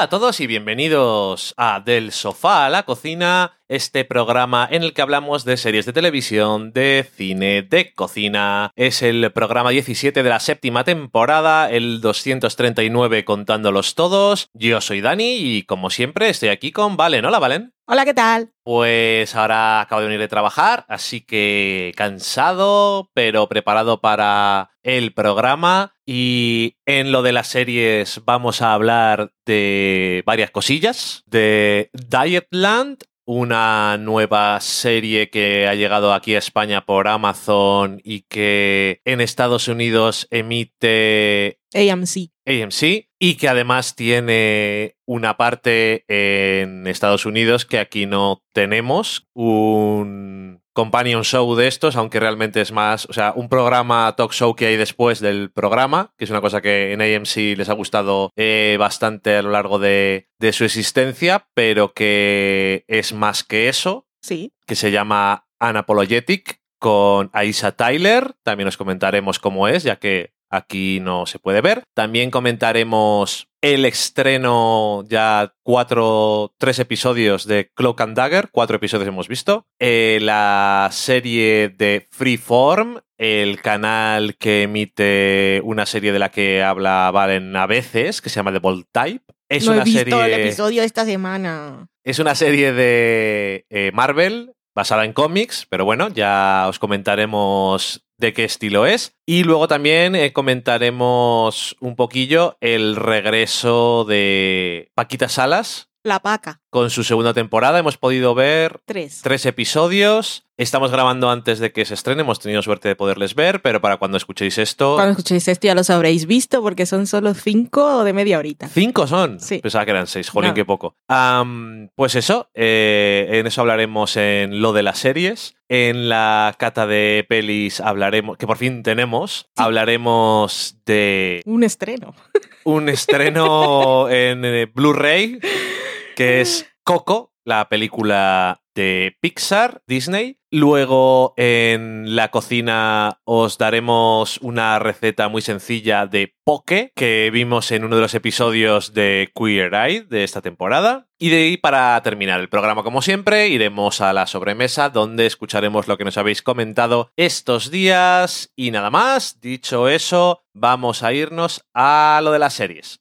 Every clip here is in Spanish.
Hola a todos y bienvenidos a Del Sofá a la Cocina, este programa en el que hablamos de series de televisión, de cine, de cocina. Es el programa 17 de la séptima temporada, el 239 contándolos todos. Yo soy Dani y como siempre estoy aquí con Valen. Hola Valen. Hola, ¿qué tal? Pues ahora acabo de venir de trabajar, así que cansado, pero preparado para el programa. Y en lo de las series vamos a hablar de varias cosillas. De Dietland, una nueva serie que ha llegado aquí a España por Amazon y que en Estados Unidos emite AMC. AMC y que además tiene una parte en Estados Unidos que aquí no tenemos, un companion show de estos, aunque realmente es más, o sea, un programa talk show que hay después del programa, que es una cosa que en AMC les ha gustado eh, bastante a lo largo de, de su existencia, pero que es más que eso, Sí. que se llama Unapologetic con Aisha Tyler. También os comentaremos cómo es, ya que aquí no se puede ver. También comentaremos el estreno ya cuatro, tres episodios de Cloak and Dagger, cuatro episodios hemos visto. Eh, la serie de Freeform, el canal que emite una serie de la que habla Valen a veces, que se llama The Bold Type. Es no una he visto serie... el episodio esta semana. Es una serie de eh, Marvel basada en cómics, pero bueno, ya os comentaremos de qué estilo es. Y luego también eh, comentaremos un poquillo el regreso de Paquita Salas La paca. con su segunda temporada. Hemos podido ver Tres. tres episodios. Estamos grabando antes de que se estrene, hemos tenido suerte de poderles ver, pero para cuando escuchéis esto... Cuando escuchéis esto ya los habréis visto porque son solo cinco de media horita. Cinco son. Sí. Pensaba que eran seis. Jolín, No. qué poco. Pues eso, eh, en eso hablaremos en lo de las series. En la cata de pelis hablaremos, que por fin tenemos, Sí. hablaremos de Un estreno. un estreno en eh, Blu-ray, que es Coco, la película de Pixar, Disney. Luego en la cocina os daremos una receta muy sencilla de poke que vimos en uno de los episodios de Queer Eye de esta temporada. Y de ahí para terminar el programa como siempre iremos a la sobremesa donde escucharemos lo que nos habéis comentado estos días. Y nada más, dicho eso, vamos a irnos a lo de las series.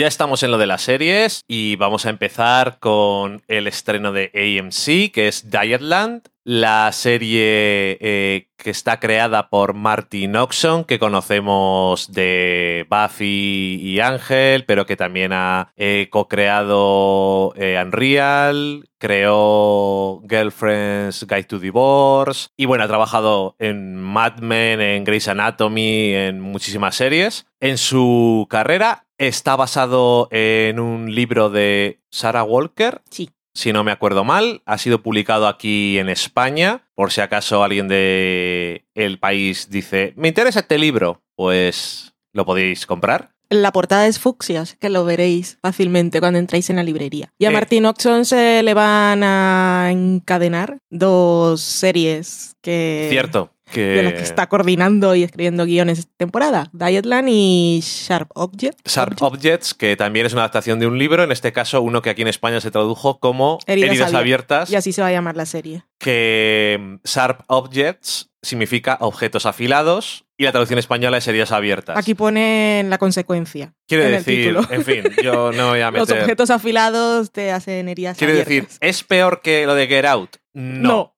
Ya estamos en lo de las series y vamos a empezar con el estreno de AMC, que es Dietland, la serie eh, que está creada por Martin Oxon, que conocemos de Buffy y Ángel, pero que también ha eh, co-creado eh, Unreal, creó Girlfriend's Guide to Divorce y bueno, ha trabajado en Mad Men, en Grey's Anatomy, en muchísimas series. En su carrera está basado en un libro de Sarah Walker, Sí. Si no me acuerdo mal. Ha sido publicado aquí en España. Por si acaso alguien de el país dice, me interesa este libro, pues lo podéis comprar. La portada es fucsias, que lo veréis fácilmente cuando entráis en la librería. Y a Eh. Martin Oxon se le van a encadenar dos series que... Cierto. Que... De las que está coordinando y escribiendo guiones esta temporada. Dietland y Sharp Object. Sharp Objects, que también es una adaptación de un libro, en este caso uno que aquí en España se tradujo como Heridas Heridas, abiertas, Y así se va a llamar la serie. que mm, Sharp Objects significa objetos afilados y la traducción española es heridas abiertas. Aquí ponen la consecuencia. Quiere en decir, en fin, yo no voy a Los meter... objetos afilados te hacen heridas Quiero decir, abiertas. ¿es peor que lo de Get Out? No.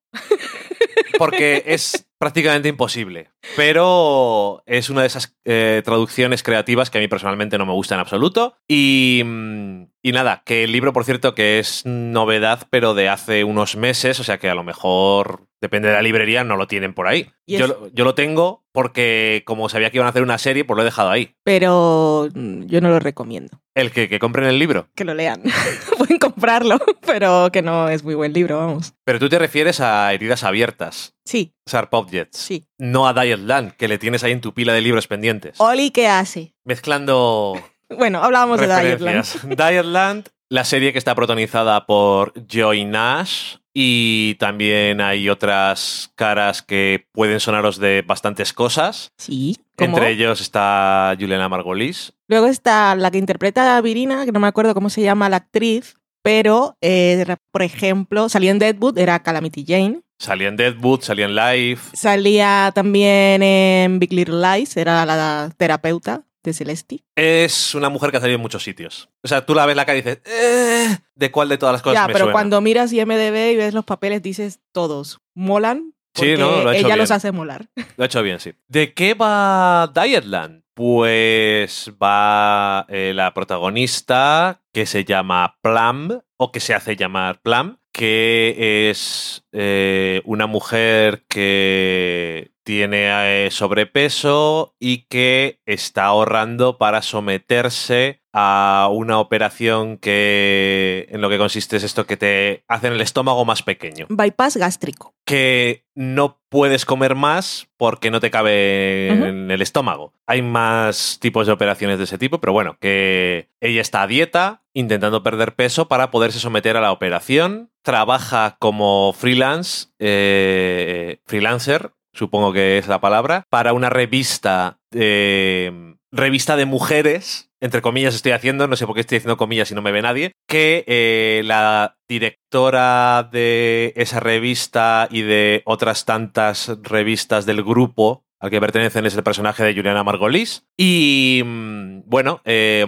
Porque es prácticamente imposible. Pero es una de esas eh, traducciones creativas que a mí personalmente no me gusta en absoluto. Y, mm, y nada, que el libro, por cierto, que es novedad, pero de hace unos meses, o sea que a lo mejor, depende de la librería, no lo tienen por ahí. Yo, yo lo tengo porque como sabía que iban a hacer una serie, pues lo he dejado ahí. Pero mm, yo no lo recomiendo. El que, que compren el libro. Que lo lean. Pueden comprarlo, pero que no es muy buen libro, vamos. Pero tú te refieres a heridas abiertas. Sí, Sharp Objects. sí. No a Diet Land, que le tienes ahí en tu pila de libros pendientes. Oli, ¿qué hace? Mezclando Bueno, hablábamos de Dietland. referencias. Dietland, la serie que está protagonizada por Joy Nash. Y también hay otras caras que pueden sonaros de bastantes cosas. Sí, ¿cómo? Entre ellos está Juliana Margolis. Luego está la que interpreta a Virina, que no me acuerdo cómo se llama la actriz, pero, eh, por ejemplo, salía en Deadwood, era Calamity Jane. Salía en Deadwood, salía en Life. Salía también en Big Little Lies, era la terapeuta de Celesti. Es una mujer que ha salido en muchos sitios. O sea, tú la ves la cara y dices, "Eh, ¿de cuál de todas las cosas Ya, me pero suena?". cuando miras IMDB y ves los papeles, dices todos. ¿Molan? Sí, Porque no, lo ha hecho ella los hace molar. Lo ha hecho bien, sí. ¿De qué va Dietland? Pues va eh, la protagonista que se llama Plum, o que se hace llamar Plum, que es eh, una mujer que tiene eh, sobrepeso y que está ahorrando para someterse a una operación que en lo que consiste es esto que te hacen el estómago más pequeño Bypass gástrico. que no puedes comer más porque no te cabe en el estómago. Hay más tipos de operaciones de ese tipo, pero bueno, que ella está a dieta, intentando perder peso para poderse someter a la operación. Trabaja como freelance, eh, freelancer, supongo que es la palabra, para una revista, eh, revista de mujeres, entre comillas estoy haciendo, no sé por qué estoy haciendo comillas si no me ve nadie, que eh, la directora de esa revista y de otras tantas revistas del grupo al que pertenecen es el personaje de Juliana Margolis. Y mm, bueno, eh,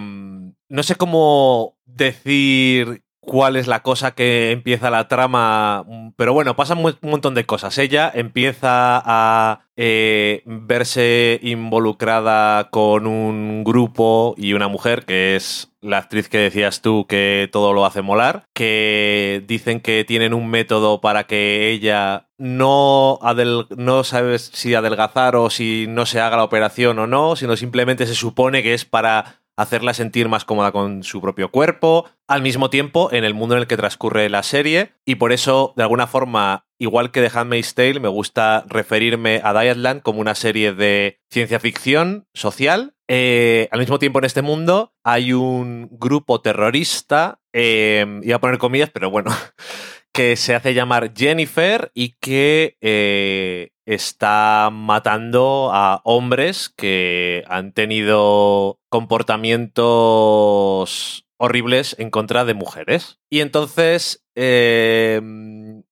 no sé cómo decir cuál es la cosa que empieza la trama, pero bueno, pasan un montón de cosas. Ella empieza a eh, verse involucrada con un grupo y una mujer que es la actriz que decías tú que todo lo hace molar, que dicen que tienen un método para que ella no, adel- no si adelgazar o si no se haga la operación o no, sino simplemente se supone que es para hacerla sentir más cómoda con su propio cuerpo, al mismo tiempo en el mundo en el que transcurre la serie, y por eso, de alguna forma, igual que The Handmaid's Tale, me gusta referirme a Dietland como una serie de ciencia ficción social. Eh, al mismo tiempo, en este mundo hay un grupo terrorista, eh, iba a poner comillas, pero bueno, que se hace llamar Jennifer y que eh, está matando a hombres que han tenido comportamientos horribles en contra de mujeres. Y entonces eh,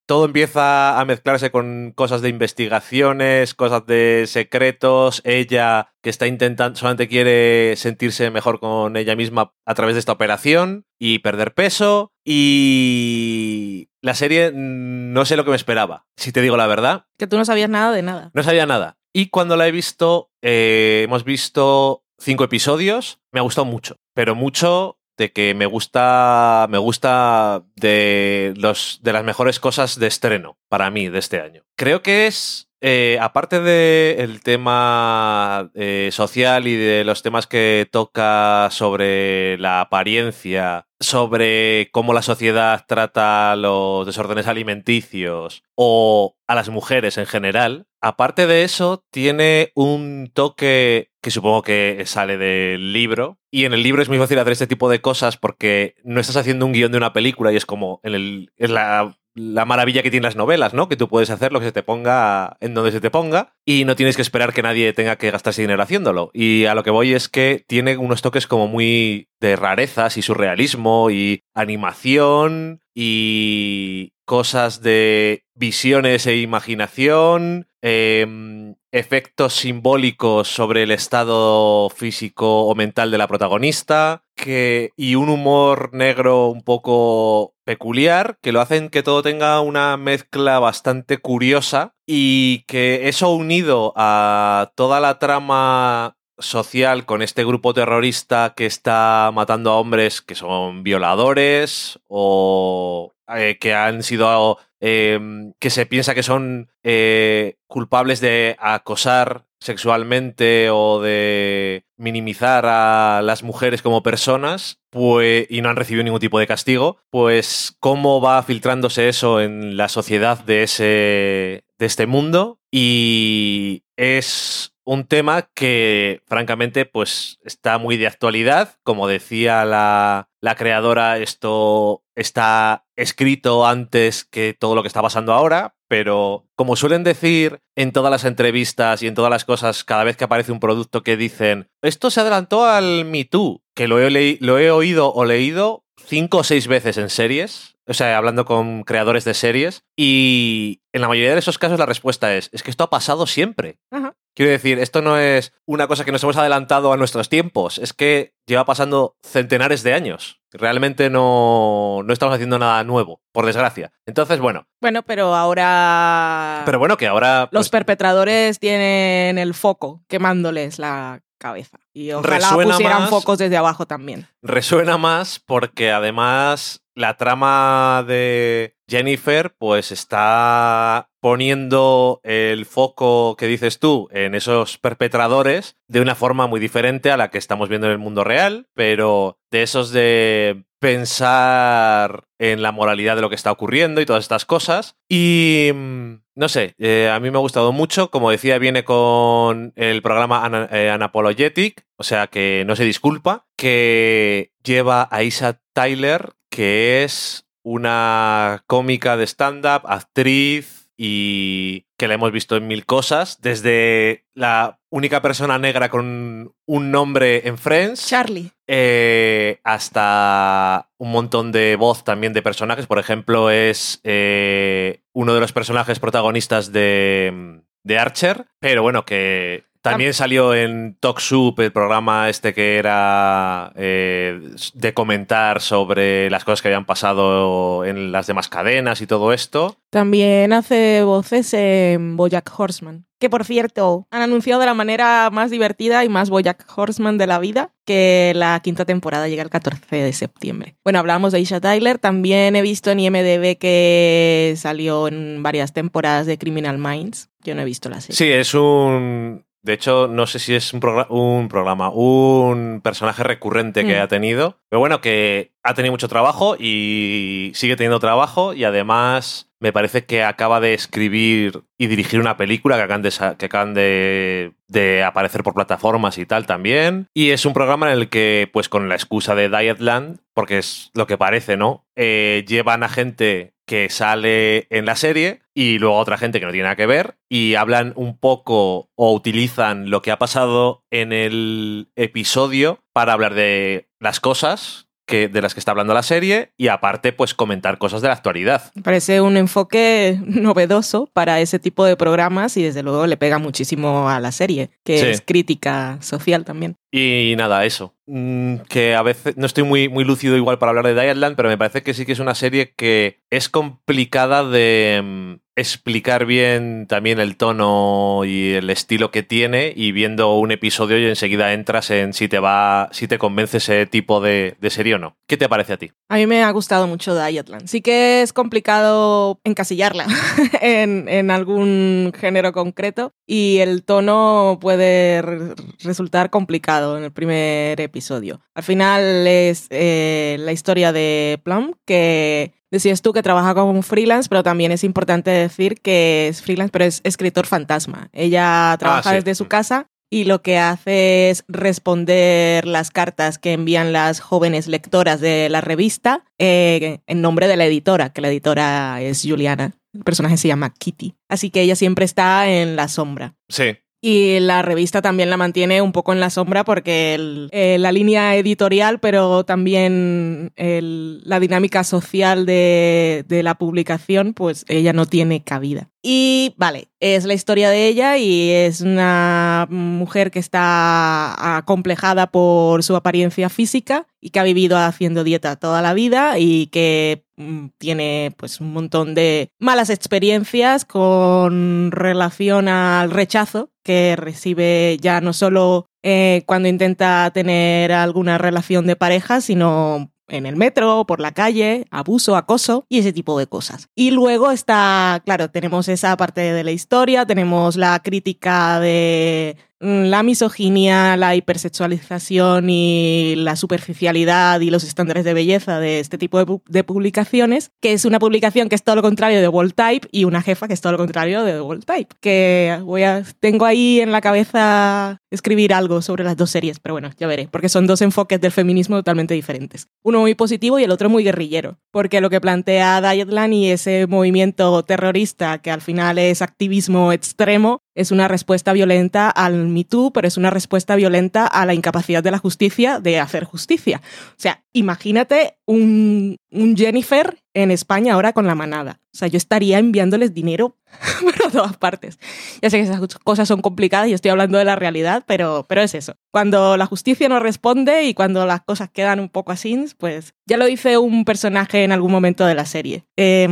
todo empieza a mezclarse con cosas de investigaciones, cosas de secretos. Ella que está intentando, solamente quiere sentirse mejor con ella misma a través de esta operación y perder peso. Y la serie mm, no sé lo que me esperaba, si te digo la verdad. Que tú no sabías nada de nada. No sabía nada. Y cuando la he visto, eh, hemos visto cinco episodios, me ha gustado mucho. Pero mucho de que me gusta. Me gusta de los. de las mejores cosas de estreno para mí de este año. Creo que es. Eh, aparte del tema eh, social y de los temas que toca sobre la apariencia, sobre cómo la sociedad trata los desórdenes alimenticios o a las mujeres en general, aparte de eso, tiene un toque que supongo que sale del libro. Y en el libro es muy fácil hacer este tipo de cosas porque no estás haciendo un guion de una película y es como en el, es la, la maravilla que tienen las novelas, ¿no? Que tú puedes hacer lo que se te ponga en donde se te ponga y no tienes que esperar que nadie tenga que gastarse dinero haciéndolo. Y a lo que voy es que tiene unos toques como muy de rarezas y surrealismo y animación y cosas de visiones e imaginación, em, efectos simbólicos sobre el estado físico o mental de la protagonista, que, y un humor negro un poco peculiar, que lo hacen que todo tenga una mezcla bastante curiosa y que eso unido a toda la trama social con este grupo terrorista que está matando a hombres que son violadores o eh, que han sido eh, que se piensa que son eh, culpables de acosar sexualmente o de minimizar a las mujeres como personas pues, y no han recibido ningún tipo de castigo, pues cómo va filtrándose eso en la sociedad de ese, de este mundo y es un tema que, francamente, pues está muy de actualidad. Como decía la, la, creadora, esto está escrito antes que todo lo que está pasando ahora, pero como suelen decir en todas las entrevistas y en todas las cosas, cada vez que aparece un producto que dicen, esto se adelantó al Me Too, que lo he, lo he oído o leído cinco o seis veces en series, o sea, hablando con creadores de series, y en la mayoría de esos casos la respuesta es, es que esto ha pasado siempre. Ajá. Quiero decir, esto no es una cosa que nos hemos adelantado a nuestros tiempos, es que lleva pasando centenares de años. Realmente no, no estamos haciendo nada nuevo, por desgracia. Entonces, bueno. Bueno, pero ahora... Pero bueno, que ahora... Los pues, perpetradores tienen el foco quemándoles la cabeza. Y ojalá Resuena pusieran más- focos desde abajo también. resuena más porque además la trama de Jennifer pues está poniendo el foco que dices tú en esos perpetradores de una forma muy diferente a la que estamos viendo en el mundo real, pero de esos de pensar en la moralidad de lo que está ocurriendo y todas estas cosas. Y mm, no sé, eh, a mí me ha gustado mucho. Como decía, viene con el programa Ana- eh, Unapologetic, o sea que no se disculpa, que lleva a Isa Tyler, que es una cómica de stand-up, actriz y que la hemos visto en mil cosas, desde la única persona negra con un nombre en Friends. Charlie. Eh, hasta un montón de voz también de personajes. Por ejemplo, es eh, uno de los personajes protagonistas de, de Archer, pero bueno, que también salió en Talk Soup, el programa este que era eh, de comentar sobre las cosas que habían pasado en las demás cadenas y todo esto. También hace voces en Bojack Horseman. Que por cierto, han anunciado de la manera más divertida y más Bojack Horseman de la vida que la quinta temporada llega el 14 de septiembre. Bueno, hablábamos de Isha Tyler. También he visto en IMDB que salió en varias temporadas de Criminal Minds. Yo no he visto la serie. Sí, es un... De hecho, no sé si es un, progra- un programa, un personaje recurrente que Mm. ha tenido. Pero bueno, que ha tenido mucho trabajo y sigue teniendo trabajo. Y además, me parece que acaba de escribir y dirigir una película que acaban de, que acaban de, de aparecer por plataformas y tal también. Y es un programa en el que, pues con la excusa de Dietland, porque es lo que parece, ¿no? Eh, llevan a gente que sale en la serie y luego otra gente que no tiene nada que ver y hablan un poco o utilizan lo que ha pasado en el episodio para hablar de las cosas que, de las que está hablando la serie y aparte pues comentar cosas de la actualidad. Parece un enfoque novedoso para ese tipo de programas y desde luego le pega muchísimo a la serie, que Sí. es crítica social también. Y nada, eso. Mm, Que a veces no estoy muy, muy lúcido igual para hablar de Dietland, pero me parece que sí que es una serie que es complicada de mm, explicar bien también el tono y el estilo que tiene y viendo un episodio y enseguida entras en si te va, si te convence ese tipo de, serie o no. ¿Qué te parece a ti? A mí me ha gustado mucho Dietland. Sí que es complicado encasillarla en, algún género concreto y el tono puede re- resultar complicado en el primer episodio. Al final es eh, la historia de Plum, que decías tú que trabaja como freelance, pero también es importante decir que es freelance, pero es escritor fantasma. Ella trabaja sí. desde su casa y lo que hace es responder las cartas que envían las jóvenes lectoras de la revista eh, en nombre de la editora, que la editora es Juliana. El personaje se llama Kitty. Así que ella siempre está en la sombra. Sí. Y la revista también la mantiene un poco en la sombra porque el- eh, la línea editorial, pero también el- la dinámica social de, de la publicación, pues ella no tiene cabida. Y vale, es la historia de ella y es una mujer que está acomplejada por su apariencia física y que ha vivido haciendo dieta toda la vida y que mm, tiene pues un montón de malas experiencias con relación al rechazo que recibe ya no solo eh, cuando intenta tener alguna relación de pareja, sino en el metro, por la calle, abuso, acoso y ese tipo de cosas. Y luego está, claro, tenemos esa parte de la historia, tenemos la crítica de la misoginia, la hipersexualización y la superficialidad y los estándares de belleza de este tipo de, publicaciones, que es una publicación que es todo lo contrario de Wall Type y una jefa que es todo lo contrario de Wall Type, que voy a, tengo ahí en la cabeza escribir algo sobre las dos series, pero bueno, ya veré, porque son dos enfoques del feminismo totalmente diferentes. Uno muy positivo y el otro muy guerrillero, porque lo que plantea Dietland y ese movimiento terrorista que al final es activismo extremo es una respuesta violenta al Me Too, pero es una respuesta violenta a la incapacidad de la justicia de hacer justicia. O sea, imagínate un, un Jennifer en España ahora con la manada. O sea, yo estaría enviándoles dinero por todas partes. Ya sé que esas cosas son complicadas y estoy hablando de la realidad, pero, pero es eso. Cuando la justicia no responde y cuando las cosas quedan un poco así, pues ya lo dice un personaje en algún momento de la serie. Eh,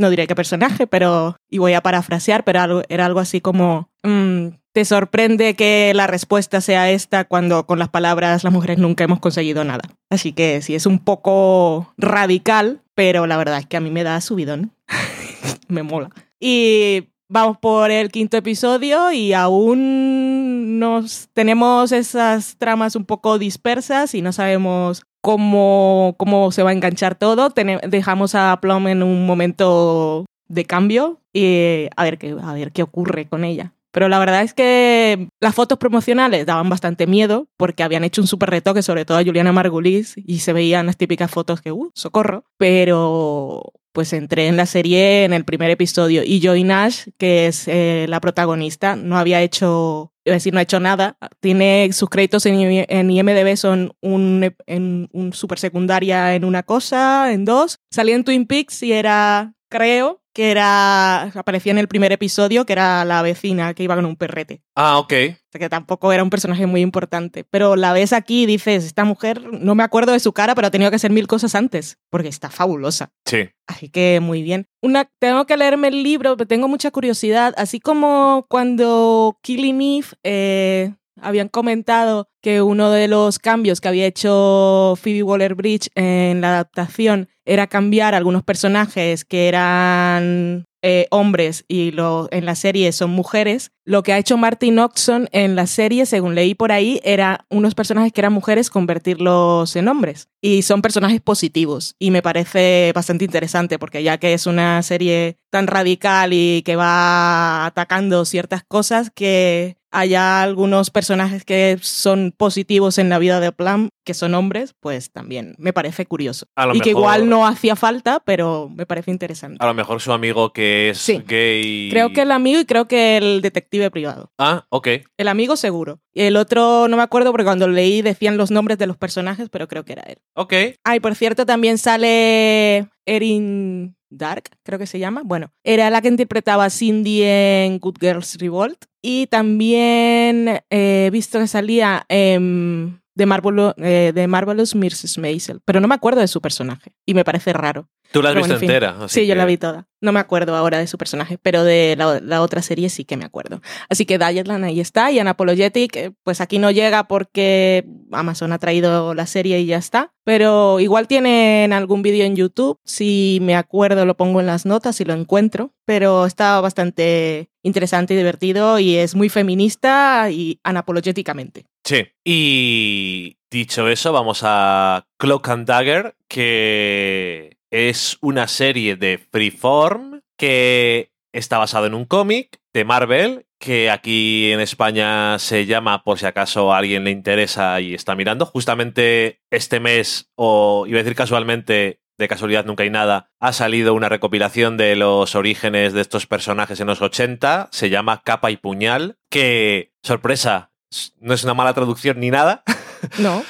no diré qué personaje, pero, y voy a parafrasear, pero era algo así como, mm, te sorprende que la respuesta sea esta cuando con las palabras las mujeres nunca hemos conseguido nada. Así que sí, es un poco radical, pero la verdad es que a mí me da subidón. me mola. Y vamos por el quinto episodio y aún nos tenemos esas tramas un poco dispersas y no sabemos cómo, cómo se va a enganchar todo. dejamos a Plum en un momento de cambio y a ver, qué, a ver qué ocurre con ella. Pero la verdad es que las fotos promocionales daban bastante miedo porque habían hecho un súper retoque, sobre todo a Juliana Margulis, y se veían las típicas fotos que, uh, socorro. Pero pues entré en la serie en el primer episodio y Joy Nash, que es eh, la protagonista, no había hecho, a decir, no ha hecho nada. Tiene sus créditos en, en IMDB son un, un super secundaria en una cosa, en dos. Salía en Twin Peaks y era, creo, que era, aparecía en el primer episodio, que era la vecina que iba con un perrete. Ah, ok. O sea, que tampoco era un personaje muy importante. Pero la ves aquí y dices, esta mujer, no me acuerdo de su cara, pero ha tenido que hacer mil cosas antes, porque está fabulosa. Sí. Así que muy bien. Una, tengo que leerme el libro, pero tengo mucha curiosidad. Así como cuando Killing Eve eh, habían comentado que uno de los cambios que había hecho Phoebe Waller-Bridge en la adaptación era cambiar algunos personajes que eran eh, hombres y lo, en la serie son mujeres. Lo que ha hecho Martin Oxon en la serie, según leí por ahí, era unos personajes que eran mujeres convertirlos en hombres. Y son personajes positivos. Y me parece bastante interesante porque ya que es una serie tan radical y que va atacando ciertas cosas que haya algunos personajes que son positivos en la vida de Plum, que son hombres, pues también me parece curioso. y que igual no hacía falta, pero me parece interesante. A lo mejor su amigo que es gay. Creo que el amigo y creo que el detective privado. Ah, ok. El amigo seguro. Y el otro no me acuerdo porque cuando leí decían los nombres de los personajes, pero creo que era él. Ok. Ah, y por cierto, también sale Erin Dark, creo que se llama. Bueno, era la que interpretaba a Cindy en Good Girls Revolt. Y también eh, he visto que salía en de, Marvel, eh, de Marvelous Mrs. Maisel, pero no me acuerdo de su personaje y me parece raro. Tú la has visto entera. sí, yo la vi toda. No me acuerdo ahora de su personaje, pero de la, otra serie sí que me acuerdo. Así que Dietland ahí está y Anapologetic, eh, pues aquí no llega porque Amazon ha traído la serie y ya está. Pero igual tienen algún vídeo en YouTube. Si me acuerdo, lo pongo en las notas y lo encuentro. Pero está bastante interesante y divertido y es muy feminista y anapologéticamente. Sí. Y dicho eso, vamos a Cloak and Dagger, que es una serie de freeform que está basado en un cómic de Marvel que aquí en España se llama, por si acaso a alguien le interesa y está mirando. Justamente este mes, o iba a decir casualmente, de casualidad nunca hay nada, ha salido una recopilación de los orígenes de estos personajes en los 80. Se llama Capa y Puñal, que, sorpresa, no es una mala traducción ni nada. No.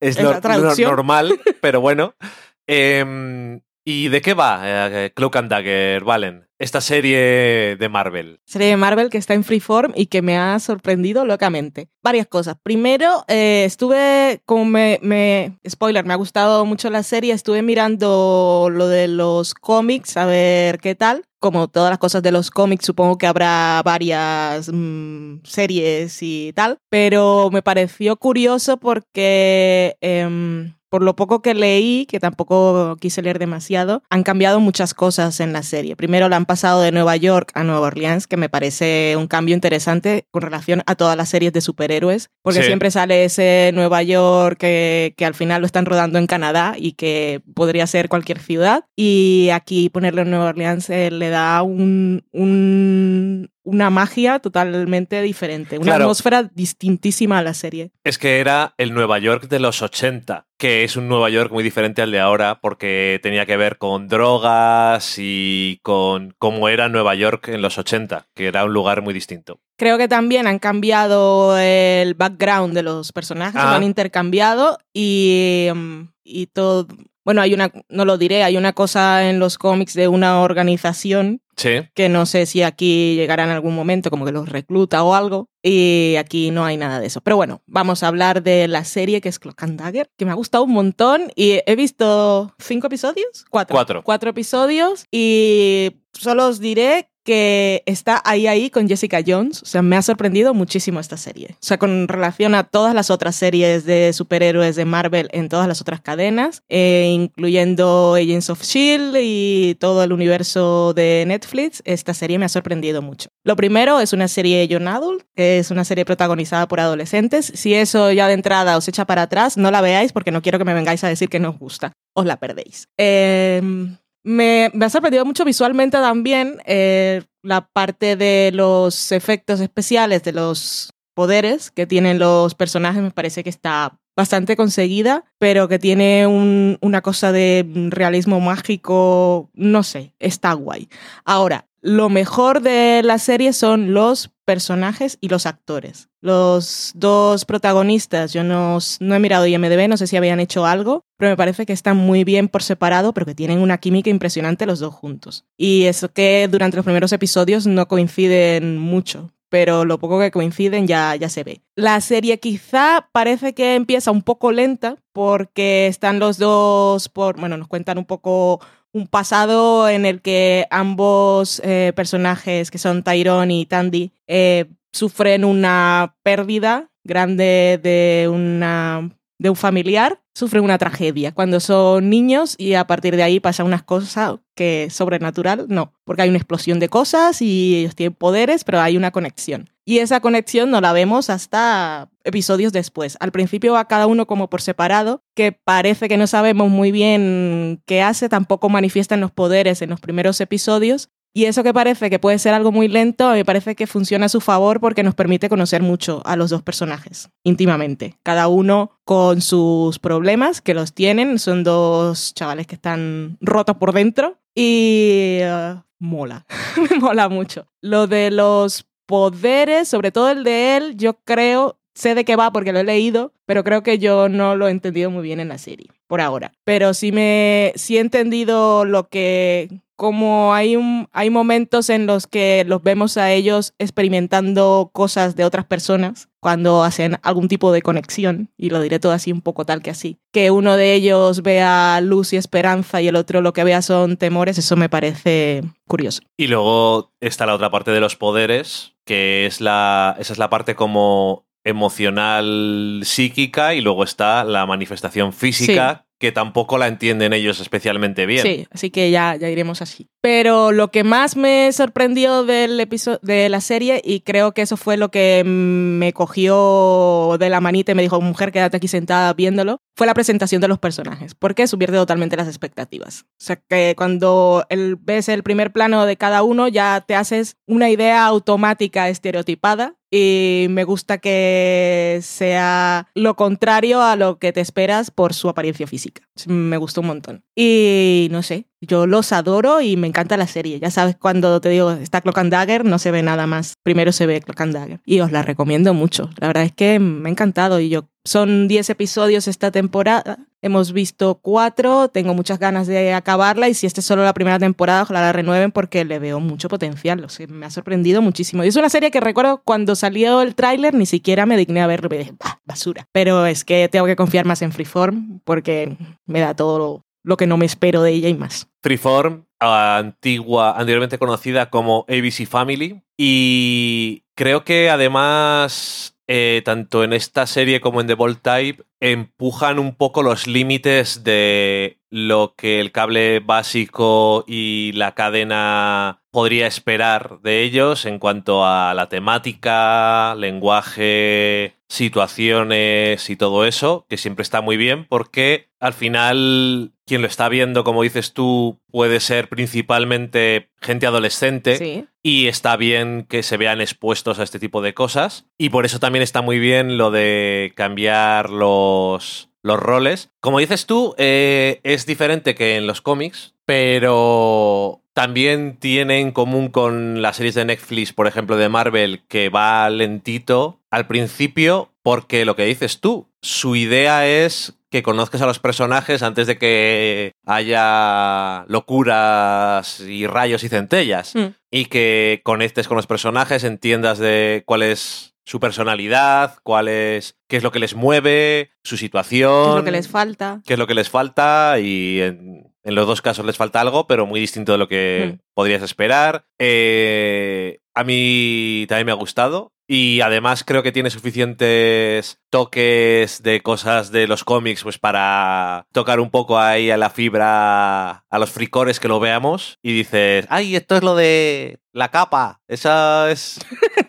es, lo, normal, pero bueno. Em, ¿Y de qué va eh, Cloak and Dagger, Valen? Esta serie de Marvel. Serie de Marvel que está en Freeform y que me ha sorprendido locamente. Varias cosas. Primero, eh, estuve, como me, Spoiler, me ha gustado mucho la serie, estuve mirando lo de los cómics, a ver qué tal. Como todas las cosas de los cómics, supongo que habrá varias mm, series y tal. Pero me pareció curioso porque... Em, por lo poco que leí, que tampoco quise leer demasiado, han cambiado muchas cosas en la serie. Primero la han pasado de Nueva York a Nueva Orleans, que me parece un cambio interesante con relación a todas las series de superhéroes, porque Sí. siempre sale ese Nueva York que, que al final lo están rodando en Canadá y que podría ser cualquier ciudad. Y aquí ponerlo en Nueva Orleans eh, le da un, un- una magia totalmente diferente, una Claro. atmósfera distintísima a la serie. Es que era el Nueva York de los 80, que es un Nueva York muy diferente al de ahora porque tenía que ver con drogas y con cómo era Nueva York en los 80, que era un lugar muy distinto. Creo que también han cambiado el background de los personajes, Ah. lo han intercambiado y, mm, y todo. Bueno, hay una, no lo diré, hay una cosa en los cómics de una organización Sí. que no sé si aquí llegará en algún momento, como que los recluta o algo, y aquí no hay nada de eso. Pero bueno, vamos a hablar de la serie que es Clock and Dagger, que me ha gustado un montón y he visto cinco episodios, cuatro, Cuatro. cuatro episodios y solo os diré que está ahí ahí con Jessica Jones. O sea, me ha sorprendido muchísimo esta serie. O sea, con relación a todas las otras series de superhéroes de Marvel en todas las otras cadenas, eh, incluyendo Agents of Shield y todo el universo de Netflix, esta serie me ha sorprendido mucho. Lo primero es una serie Young Adult, que es una serie protagonizada por adolescentes. Si eso ya de entrada os echa para atrás, no la veáis porque no quiero que me vengáis a decir que no os gusta. Os la perdéis. Eh, me, me ha sorprendido mucho visualmente también eh, la parte de los efectos especiales, de los poderes que tienen los personajes, me parece que está bastante conseguida, pero que tiene un- una cosa de realismo mágico, no sé, está guay. Ahora, lo mejor de la serie son los personajes y los actores. Los dos protagonistas, yo no, no he mirado IMDB, no sé si habían hecho algo, pero me parece que están muy bien por separado, pero que tienen una química impresionante los dos juntos. Y eso que durante los primeros episodios no coinciden mucho, pero lo poco que coinciden ya, ya se ve. La serie quizá parece que empieza un poco lenta porque están los dos por, bueno, nos cuentan un poco un pasado en el que ambos eh, personajes, que son Tyrone y Tandy, eh, sufren una pérdida grande de una de un familiar, sufren una tragedia cuando son niños y a partir de ahí pasa unas cosas que sobrenatural, no, porque hay una explosión de cosas y ellos tienen poderes, pero hay una conexión. Y esa conexión no la vemos hasta episodios después. Al principio va cada uno como por separado, que parece que no sabemos muy bien qué hace, tampoco manifiestan los poderes en los primeros episodios. Y eso que parece que puede ser algo muy lento, me parece que funciona a su favor porque nos permite conocer mucho a los dos personajes, íntimamente. Cada uno con sus problemas, que los tienen, son dos chavales que están rotos por dentro y uh, mola, me mola mucho. Lo de los poderes, sobre todo el de él, yo creo, sé de qué va porque lo he leído, pero creo que yo no lo he entendido muy bien en la serie, por ahora. Pero sí me sí he entendido lo que como hay un hay momentos en los que los vemos a ellos experimentando cosas de otras personas cuando hacen algún tipo de conexión, y lo diré todo así un poco tal que así, que uno de ellos vea luz y esperanza y el otro lo que vea son temores, eso me parece curioso. Y luego está la otra parte de los poderes, que es la. Esa es la parte como emocional psíquica, y luego está la manifestación física, que tampoco la entienden ellos especialmente bien. Sí, así que ya, ya iremos así. Pero lo que más me sorprendió del episodio de la serie, y creo que eso fue lo que me cogió de la manita y me dijo, mujer, quédate aquí sentada viéndolo, fue la presentación de los personajes, porque subvierte totalmente las expectativas. O sea que cuando el, ves el primer plano de cada uno, ya te haces una idea automática estereotipada y me gusta que sea lo contrario a lo que te esperas por su apariencia física. Me gustó un montón. Y no sé, yo los adoro y me encanta la serie. Ya sabes, cuando te digo está Clock and Dagger, no se ve nada más. Primero se ve Clock and Dagger. Y os la recomiendo mucho. La verdad es que me ha encantado y yo son 10 episodios esta temporada. Hemos visto cuatro, tengo muchas ganas de acabarla y si esta es solo la primera temporada, ojalá la renueven porque le veo mucho potencial. O sea, me ha sorprendido muchísimo. Y es una serie que recuerdo cuando salió el tráiler ni siquiera me digné a verlo. Dije, "Bah, basura. Pero es que tengo que confiar más en Freeform porque me da todo lo, lo que no me espero de ella y más. Freeform, antigua, anteriormente conocida como ABC Family. Y creo que además eh, tanto en esta serie como en The Bold Type, empujan un poco los límites de lo que el cable básico y la cadena podría esperar de ellos en cuanto a la temática, lenguaje, situaciones y todo eso, que siempre está muy bien porque al final quien lo está viendo, como dices tú, puede ser principalmente gente adolescente Sí. y está bien que se vean expuestos a este tipo de cosas y por eso también está muy bien lo de cambiar los, los roles. Como dices tú, eh, es diferente que en los cómics, pero también tiene en común con las series de Netflix, por ejemplo, de Marvel, que va lentito al principio, porque lo que dices tú, su idea es que conozcas a los personajes antes de que haya locuras y rayos y centellas. Mm. Y que conectes con los personajes, entiendas de cuál es su personalidad, cuál es, qué es lo que les mueve, su situación ¿Qué es lo que les falta? qué es lo que les falta y en, en los dos casos les falta algo, pero muy distinto de lo que Mm. podrías esperar. Eh, a mí también me ha gustado y además creo que tiene suficientes toques de cosas de los cómics pues para tocar un poco ahí a la fibra a los fricores que lo veamos. Y dices, ay, esto es lo de la capa, esa es...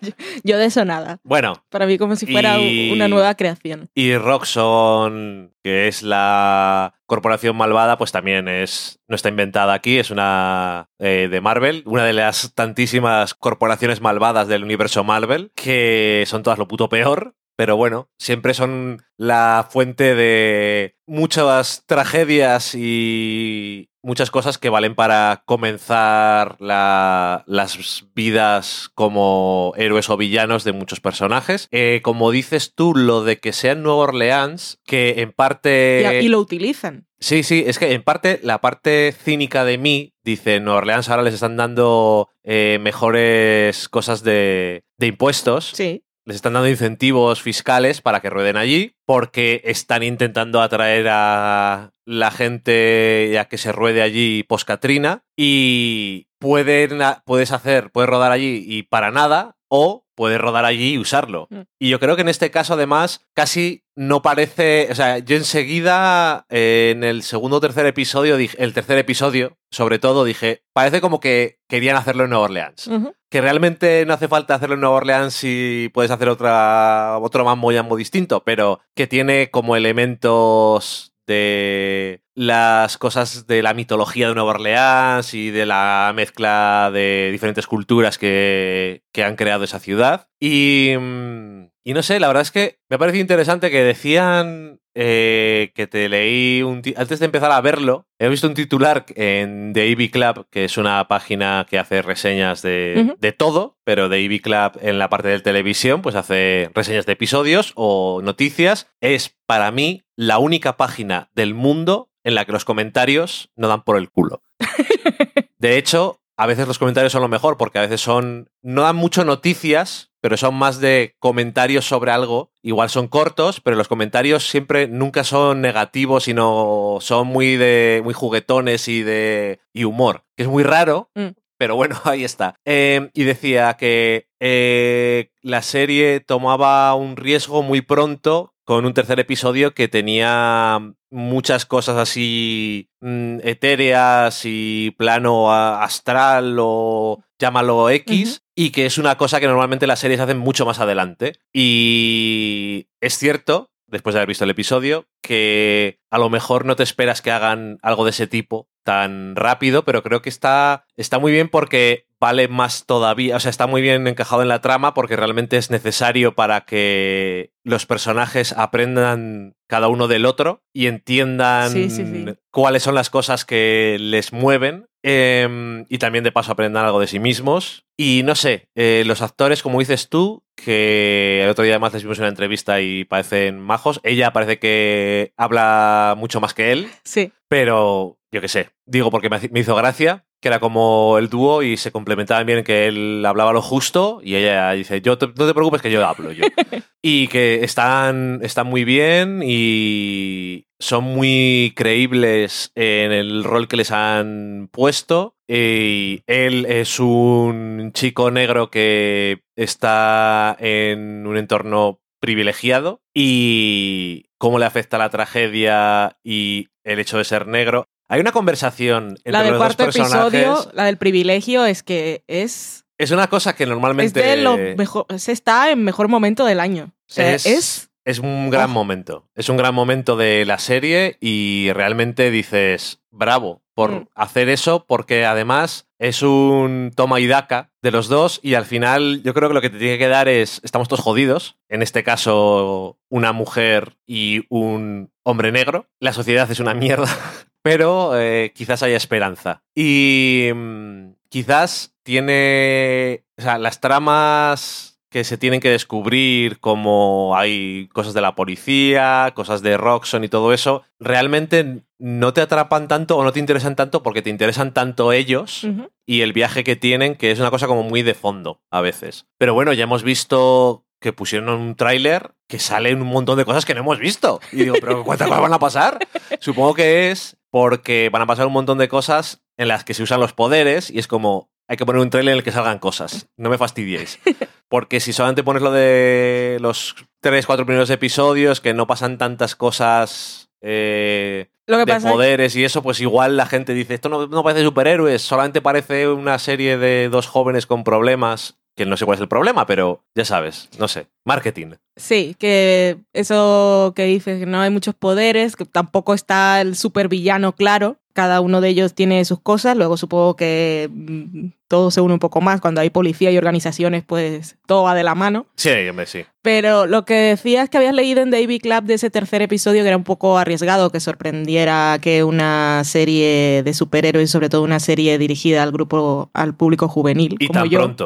Yo de eso nada. Bueno, Para mí como si fuera Y- una nueva creación. Y Roxxon, que es la corporación malvada, pues también es no está inventada aquí, es una eh, de Marvel, una de las tantísimas corporaciones malvadas del universo Marvel, que son todas lo puto peor. Pero bueno, siempre son la fuente de muchas tragedias y muchas cosas que valen para comenzar la- las vidas como héroes o villanos de muchos personajes. Eh, como dices tú, lo de que sea en Nueva Orleans, que en Y, parte... y lo utilizan. Sí, sí, es que en parte, la parte cínica de mí dice, en Nueva Orleans ahora les están dando eh, mejores cosas de, de impuestos Sí. Les están dando incentivos fiscales para que rueden allí, porque están intentando atraer a la gente a que se ruede allí post-Katrina y pueden, puedes hacer, puedes rodar allí y para nada, o puedes rodar allí y usarlo. Mm. Y yo creo que en este caso, además, casi no parece. O sea, yo enseguida, eh, en el segundo o tercer episodio, dije, el tercer episodio, sobre todo, dije, parece como que querían hacerlo en Nueva Orleans que realmente no hace falta hacerlo en Nueva Orleans si puedes hacer otra, otro mambo yambo distinto, pero que tiene como elementos de las cosas de la mitología de Nueva Orleans y de la mezcla de diferentes culturas que, que han creado esa ciudad. Y, mm, y no sé, la verdad es que me ha parecido interesante que decían eh, que te leí un antes de empezar a verlo, he visto un titular en The AV Club, que es una página que hace reseñas de, de todo, pero de AV Club en la parte de televisión, pues hace reseñas de episodios o noticias. Es para mí la única página del mundo en la que los comentarios no dan por el culo. De hecho, a veces los comentarios son lo mejor porque a veces son. No dan mucho noticias, pero son más de comentarios sobre algo. Igual son cortos, pero los comentarios siempre nunca son negativos, sino son muy de. muy juguetones y de. y humor. Que es muy raro. Mm. Pero bueno, ahí está. Eh, y decía que eh, la serie tomaba un riesgo muy pronto con un tercer episodio que tenía muchas cosas así mm, etéreas y plano astral o llámalo X, y que es una cosa que normalmente las series hacen mucho más adelante. Y es cierto, después de haber visto el episodio, que a lo mejor no te esperas que hagan algo de ese tipo tan rápido, pero creo que está, está muy bien porque vale más todavía, o sea, está muy bien encajado en la trama porque realmente es necesario para que los personajes aprendan cada uno del otro y entiendan Sí, sí, sí. cuáles son las cosas que les mueven eh, y también de paso aprendan algo de sí mismos. Y no sé, eh, los actores, como dices tú, que el otro día además les vimos una entrevista y parecen majos, ella parece que habla mucho más que él, Sí. pero yo qué sé, digo porque me hizo gracia, que era como el dúo y se complementaban bien que él hablaba lo justo y ella dice, yo te- no te preocupes que yo hablo yo. y que están, están muy bien y son muy creíbles en el rol que les han puesto. Y él es un chico negro que está en un entorno privilegiado y cómo le afecta la tragedia y el hecho de ser negro. Hay una conversación entre La del los dos cuarto personajes. episodio, la del privilegio, es que es. Es una cosa que Es normalmente de lo mejor. Se está en mejor momento del año. O sea, Es- es. es un gran Oh. momento. Es un gran momento de la serie y realmente dices, bravo por Mm. hacer eso, porque además es un toma y daca de los dos y al final yo creo que lo que te tiene que dar es, estamos todos jodidos, en este caso una mujer y un hombre negro, la sociedad es una mierda, pero eh, quizás haya esperanza. Y mm, quizás tiene, o sea, las tramas que se tienen que descubrir, como hay cosas de la policía, cosas de Roxxon y todo eso, realmente no te atrapan tanto o no te interesan tanto porque te interesan tanto ellos y el viaje que tienen, que es una cosa como muy de fondo a veces. Pero bueno, ya hemos visto que pusieron un tráiler que salen un montón de cosas que no hemos visto. Y digo, ¿pero cuántas cosas van a pasar? Supongo que es porque van a pasar un montón de cosas en las que se usan los poderes y es como, hay que poner un tráiler en el que salgan cosas. No me fastidiéis. Porque si solamente pones lo de los tres, cuatro primeros episodios, que no pasan tantas cosas eh, Lo que de pasa es poderes y eso, pues igual la gente dice, esto no, no parece superhéroes, solamente parece una serie de dos jóvenes con problemas, que no sé cuál es el problema, pero ya sabes, no sé, marketing. Sí, que eso que dices, que no hay muchos poderes, que tampoco está el supervillano claro. Cada uno de ellos tiene sus cosas. Luego supongo que mm, todo se une un poco más. Cuando hay policía y organizaciones, pues todo va de la mano. Sí, hombre, sí. Pero lo que decías que habías leído en David Club de ese tercer episodio, que era un poco arriesgado que sorprendiera que una serie de superhéroes, sobre todo una serie dirigida al grupo, al público juvenil, Y como tan yo, pronto,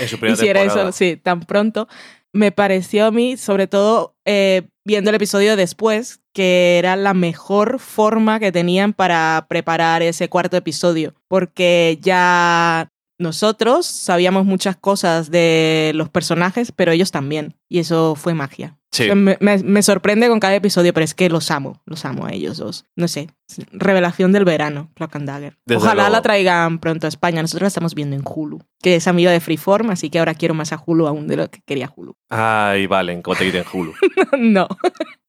en su primera hiciera temporada. eso, sí, tan pronto, me pareció a mí, sobre todo eh, viendo el episodio después, que era la mejor forma que tenían para preparar ese cuarto episodio, porque ya nosotros sabíamos muchas cosas de los personajes, pero ellos también, y eso fue magia. Sí. Me, me- me sorprende con cada episodio, pero es que los amo, los amo a ellos dos. No sé, revelación del verano, Clock and Dagger. Desde Ojalá luego. la traigan pronto a España. Nosotros la estamos viendo en Hulu, que es amiga de Freeform, así que ahora quiero más a Hulu aún de lo que quería Hulu. Ay, vale, como te quiten Hulu. no.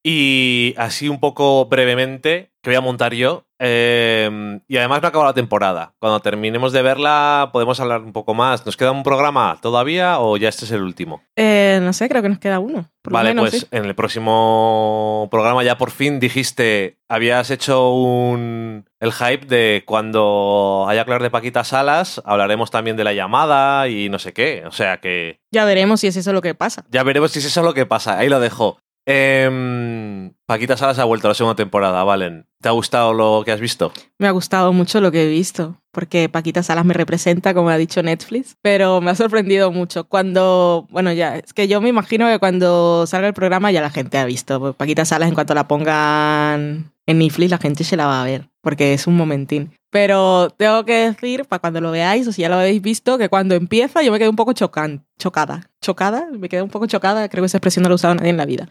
Y así un poco brevemente, que voy a montar yo. eh, y además no ha acabado la temporada. Cuando terminemos de verla podemos hablar un poco más. ¿Nos queda un programa todavía o ya este es el último? Eh, no sé, creo que nos queda uno. Por vale, menos, pues sí. en el próximo programa ya por fin dijiste, habías hecho un el hype de cuando haya hablar de Paquita Salas, hablaremos también de la llamada y no sé qué. O sea que Ya veremos si es eso lo que pasa. ya veremos si es eso lo que pasa. Ahí lo dejo. Em, Paquita Salas ha vuelto a la segunda temporada, Valen. ¿Te ha gustado lo que has visto? Me ha gustado mucho lo que he visto, porque Paquita Salas me representa, como ha dicho Netflix, pero me ha sorprendido mucho. Cuando, bueno, ya, es que yo me imagino que cuando salga el programa ya la gente ha visto. Paquita Salas, en cuanto la pongan en Netflix, la gente se la va a ver, porque es un momentín. Pero tengo que decir, para cuando lo veáis, o si ya lo habéis visto, que cuando empieza yo me quedé un poco chocan, chocada. ¿Chocada? Me quedé un poco chocada, creo que esa expresión no la usado nadie en la vida.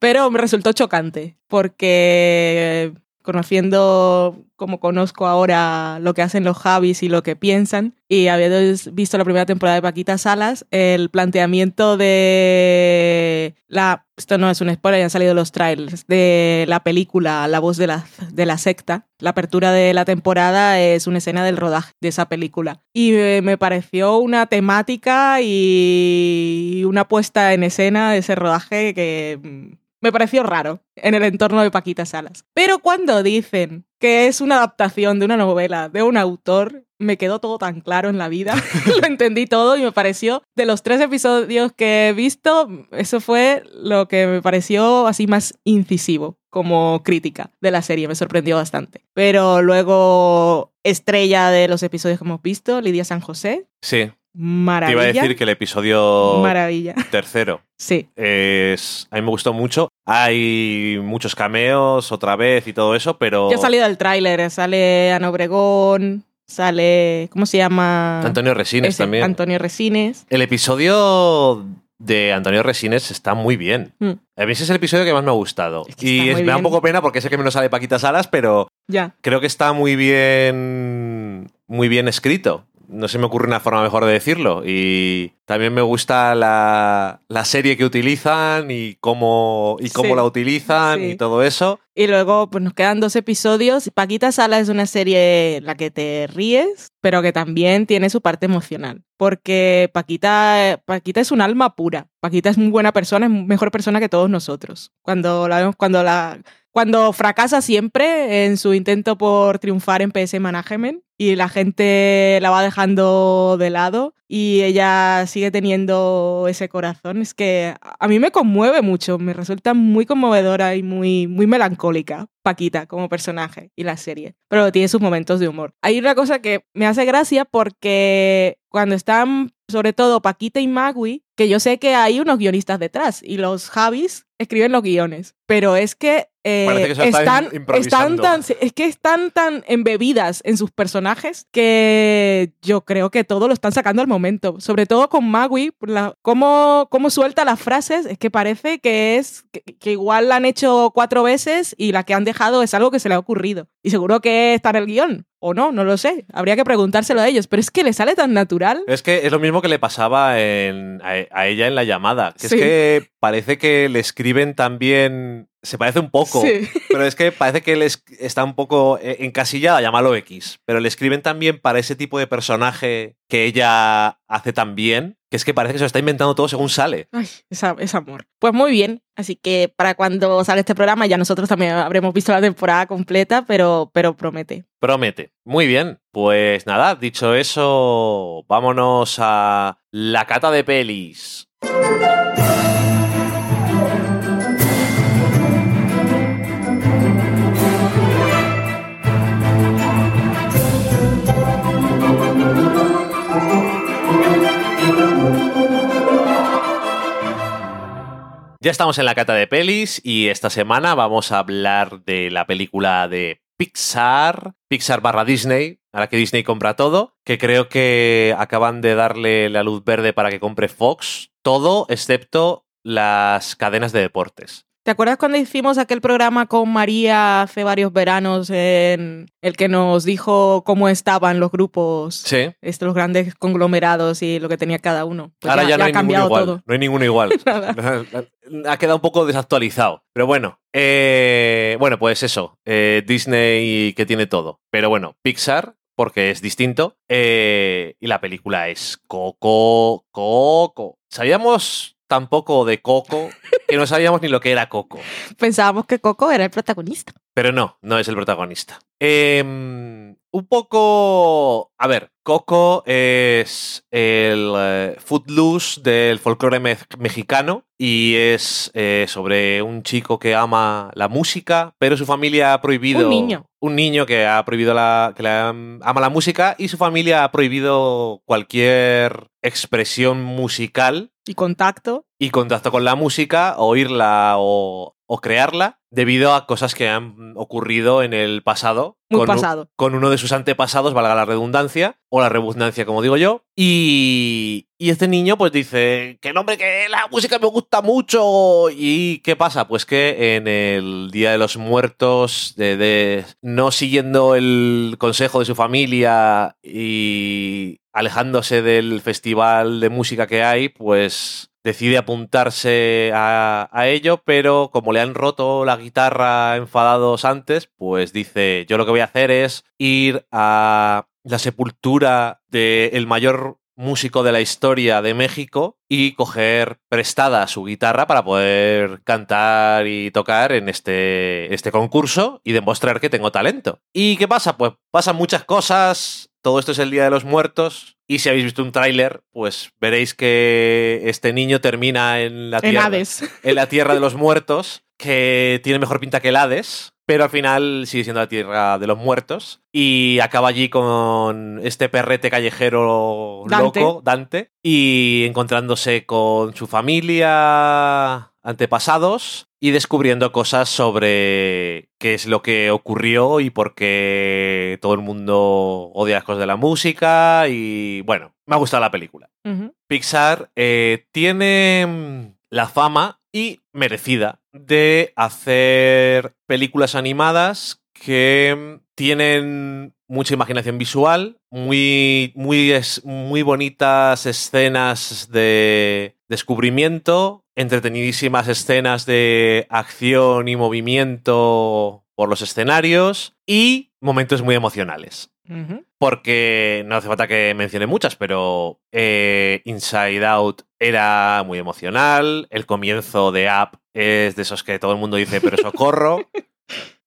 Pero me resultó chocante, porque conociendo como conozco ahora lo que hacen los Javis y lo que piensan, y habiendo visto la primera temporada de Paquita Salas, el planteamiento de la... Esto no es un spoiler, ya han salido los trailers, de la película La voz de la, de la secta. La apertura de la temporada es una escena del rodaje de esa película. Y me, pareció una temática y una puesta en escena de ese rodaje que me pareció raro en el entorno de Paquita Salas. Pero cuando dicen que es una adaptación de una novela de un autor, me quedó todo tan claro en la vida. lo entendí todo y me pareció, de los tres episodios que he visto, eso fue lo que me pareció así más incisivo como crítica de la serie. Me sorprendió bastante. Pero luego, estrella de los episodios que hemos visto, Lidia San José. Sí. Te Maravilla. iba a decir que el episodio Maravilla. tercero Sí. es, a mí me gustó mucho. Hay muchos cameos otra vez y todo eso, pero Ya ha salido el tráiler, sale Ana Obregón, sale, ¿cómo se llama? Antonio Resines Ese, también. Antonio Resines. El episodio de Antonio Resines está muy bien. Mm, A mí ese es el episodio que más me ha gustado. Es que y es- me da un poco pena porque sé que menos sale Paquita Salas, pero ya. creo que está muy bien muy bien escrito. No se me ocurre una forma mejor de decirlo. Y también me gusta la, la serie que utilizan y cómo, y cómo Sí, la utilizan sí. y todo eso. Y luego pues nos quedan dos episodios. Paquita Sala es una serie en la que te ríes, pero que también tiene su parte emocional. Porque Paquita, Paquita es un alma pura. Paquita es muy buena persona, es mejor persona que todos nosotros. Cuando la vemos, cuando la cuando fracasa siempre en su intento por triunfar en PS Management y la gente la va dejando de lado y ella sigue teniendo ese corazón, es que a mí me conmueve mucho, me resulta muy conmovedora y muy, muy melancólica Paquita como personaje y la serie, pero tiene sus momentos de humor. Hay una cosa que me hace gracia porque cuando están, sobre todo Paquita y Magui, que yo sé que hay unos guionistas detrás y los Javis escriben los guiones, pero es que eh, Parece que están están, tan, es que están tan embebidas en sus personajes que yo creo que todo lo están sacando al momento. Sobre todo con Magui, la, cómo, cómo suelta las frases, es que parece que es que, que igual la han hecho cuatro veces y la que han dejado es algo que se le ha ocurrido. Y seguro que está en el guion. O no, no lo sé. Habría que preguntárselo a ellos. Pero es que le sale tan natural. Es que es lo mismo que le pasaba en- a, a ella en la llamada. Que Sí. es que parece que le escriben también. Se parece un poco. Sí. Pero es que parece que les está un poco eh, encasillada, llámalo X. Pero le escriben también para ese tipo de personaje que ella hace tan bien, que es que parece que se lo está inventando todo según sale. Ay, es, es amor. Pues muy bien. Así que para cuando salga este programa ya nosotros también habremos visto la temporada completa, pero, pero promete. Promete. Muy bien. Pues nada, dicho eso, vámonos a la cata de pelis. Ya estamos en la cata de pelis y esta semana vamos a hablar de la película de Pixar, Pixar barra Disney, ahora que Disney compra todo, que creo que acaban de darle la luz verde para que compre Fox, todo excepto las cadenas de deportes. ¿Te acuerdas cuando hicimos aquel programa con María hace varios veranos en el que nos dijo cómo estaban los grupos, Sí. estos grandes conglomerados y lo que tenía cada uno? Pues Ahora ya, no ha hay ninguno cambiado igual. todo. No hay ninguno igual. Ha quedado un poco desactualizado. Pero bueno, eh, bueno, pues eso. eh, Disney que tiene todo. Pero bueno, Pixar, porque es distinto. eh, y la película es Coco. Coco. Sabíamos tan poco de Coco que no sabíamos ni lo que era Coco. Pensábamos que Coco era el protagonista. Pero no, no es el protagonista. Em, un poco. A ver, Coco es el eh, footloose del folclore me- mexicano y es eh, sobre un chico que ama la música, pero su familia ha prohibido. Un niño. Un niño que ha prohibido la. que la- ama la música y su familia ha prohibido cualquier expresión musical Y contacto. y contacto con la música, oírla o, o crearla, debido a cosas que han ocurrido en el pasado. Muy con, un- pasado. con uno de sus antepasados, valga la redundancia, o la redundancia, como digo yo. Y, y este niño pues dice, que nombre, que la música me gusta mucho. ¿Y qué pasa? Pues que en el Día de los Muertos, de, de- no siguiendo el consejo de su familia y alejándose del festival de música que hay, pues decide apuntarse a, ello, pero como le han roto la guitarra enfadados antes, pues dice, yo lo que voy a hacer es ir a la sepultura del mayor músico de la historia de México y coger prestada su guitarra para poder cantar y tocar en este, este concurso y demostrar que tengo talento. ¿Y qué pasa? Pues pasan muchas cosas. Todo esto es el Día de los Muertos. Y si habéis visto un tráiler, pues veréis que este niño termina en la En tierra Hades. en la Tierra de los Muertos, que tiene mejor pinta que el Hades, pero al final sigue siendo la Tierra de los Muertos. Y acaba allí con este perrete callejero Dante. loco, Dante, y encontrándose con su familia, antepasados, y descubriendo cosas sobre qué es lo que ocurrió y por qué todo el mundo odia las cosas de la música. Y bueno, me ha gustado la película. Pixar eh, tiene mm, la fama y merecida de hacer películas animadas que mm, tienen mucha imaginación visual, muy, muy, muy bonitas escenas de descubrimiento, entretenidísimas escenas de acción y movimiento por los escenarios y momentos muy emocionales. Porque no hace falta que mencione muchas, pero eh, Inside Out era muy emocional. El comienzo de App es de esos que todo el mundo dice, pero socorro.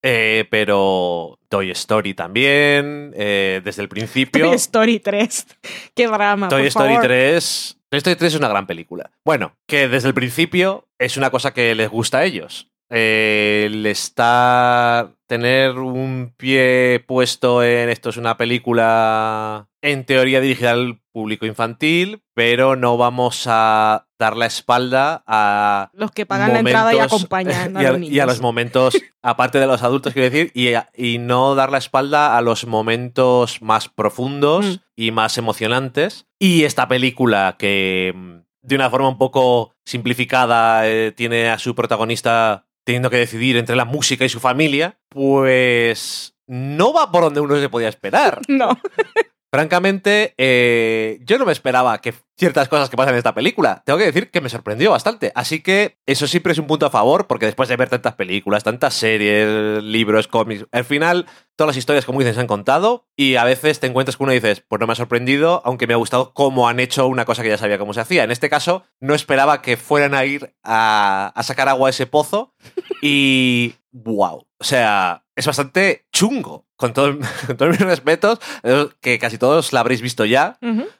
Eh, pero Toy Story también, eh, desde el principio. Toy Story 3. Qué drama. Toy por Story favor. 3. Story 3 es una gran película. Bueno, que desde el principio es una cosa que les gusta a ellos. Eh, el estar. tener un pie puesto en esto es una película en teoría dirigida al público infantil, pero no vamos a dar la espalda a Los que pagan la entrada y momentos- acompañan a y, a, los y a niños. los momentos, aparte de los adultos, quiero decir, y, a- y no dar la espalda a los momentos más profundos Mm. y más emocionantes. Y esta película que mm, de una forma un poco simplificada eh, tiene a su protagonista teniendo que decidir entre la música y su familia, pues no va por donde uno se podía esperar. No. Francamente, eh, yo no me esperaba que ciertas cosas que pasan en esta película. Tengo que decir que me sorprendió bastante. Así que eso siempre es un punto a favor, porque después de ver tantas películas, tantas series, libros, cómics, al final todas las historias, como dicen, se han contado y a veces te encuentras con uno y dices, pues no me ha sorprendido, aunque me ha gustado cómo han hecho una cosa que ya sabía cómo se hacía. En este caso, no esperaba que fueran a ir a, a sacar agua a ese pozo y... ¡Wow! O sea, es bastante chungo, con, todo, con todos mis respetos, eh, que casi todos la habréis visto ya,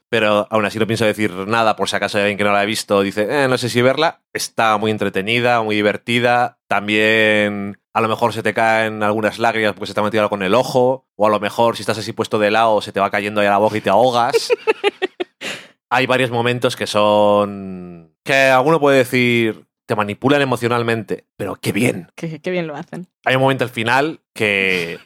pero aún así no pienso decir nada por si acaso hay alguien que no la ha visto dice, "Eh, no sé si verla. Está muy entretenida, muy divertida. También a lo mejor se te caen algunas lágrimas porque se te ha metido algo con el ojo, o a lo mejor si estás así puesto de lado se te va cayendo ahí a la boca y te ahogas. hay varios momentos que son... que alguno puede decir, te manipulan emocionalmente, pero qué bien. Qué, qué bien lo hacen. Hay un momento al final que